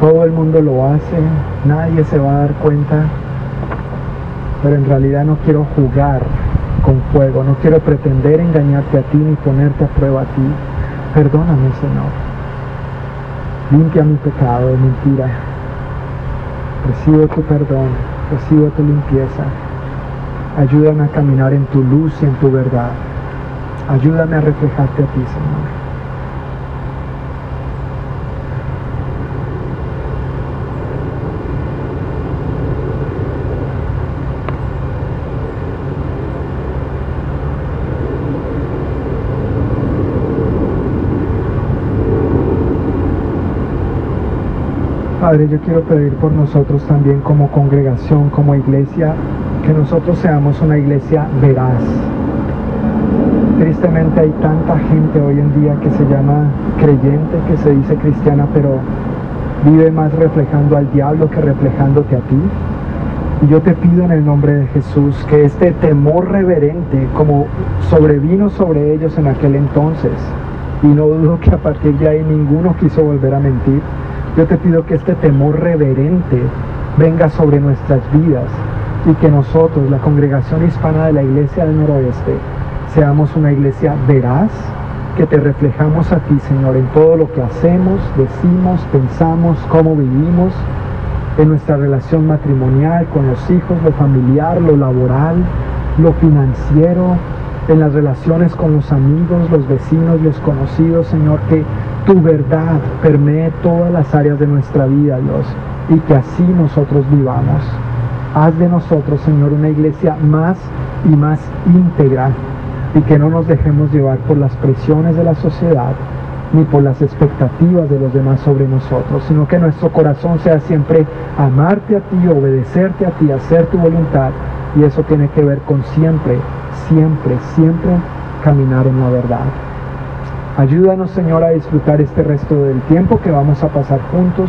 todo el mundo lo hace, nadie se va a dar cuenta, pero en realidad no quiero jugar con fuego. No quiero pretender engañarte a ti ni ponerte a prueba a ti. Perdóname, Señor. Limpia mi pecado de mentira. Recibo tu perdón, recibo tu limpieza. Ayúdame a caminar en tu luz y en tu verdad. Ayúdame a reflejarte a ti, Señor. Padre, yo quiero pedir por nosotros también como congregación, como iglesia, que nosotros seamos una iglesia veraz. Tristemente hay tanta gente hoy en día que se llama creyente, que se dice cristiana, pero vive más reflejando al diablo que reflejándote a ti. Y yo te pido en el nombre de Jesús que este temor reverente, como sobrevino sobre ellos en aquel entonces, y no dudo que a partir de ahí ninguno quiso volver a mentir, yo te pido que este temor reverente venga sobre nuestras vidas y que nosotros, la congregación hispana de la Iglesia del Noroeste, seamos una iglesia veraz, que te reflejamos a ti, Señor, en todo lo que hacemos, decimos, pensamos, cómo vivimos, en nuestra relación matrimonial con los hijos, lo familiar, lo laboral, lo financiero, en las relaciones con los amigos, los vecinos, los conocidos, Señor, que tu verdad permee todas las áreas de nuestra vida, Dios, y que así nosotros vivamos. Haz de nosotros, Señor, una iglesia más y más íntegra y que no nos dejemos llevar por las presiones de la sociedad ni por las expectativas de los demás sobre nosotros, sino que nuestro corazón sea siempre amarte a ti, obedecerte a ti, hacer tu voluntad. Y eso tiene que ver con siempre, siempre, siempre caminar en la verdad. Ayúdanos, Señor, a disfrutar este resto del tiempo que vamos a pasar juntos.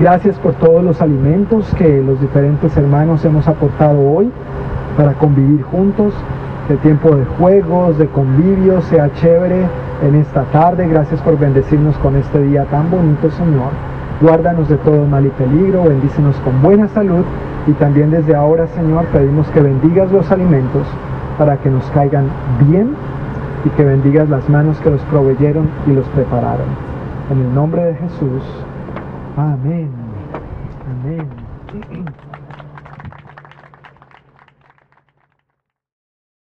Gracias por todos los alimentos que los diferentes hermanos hemos aportado hoy para convivir juntos. Que tiempo de juegos, de convivio sea chévere en esta tarde. Gracias por bendecirnos con este día tan bonito, Señor. Guárdanos de todo mal y peligro, bendícenos con buena salud y también desde ahora, Señor, pedimos que bendigas los alimentos para que nos caigan bien y que bendigas las manos que los proveyeron y los prepararon. En el nombre de Jesús. Amén.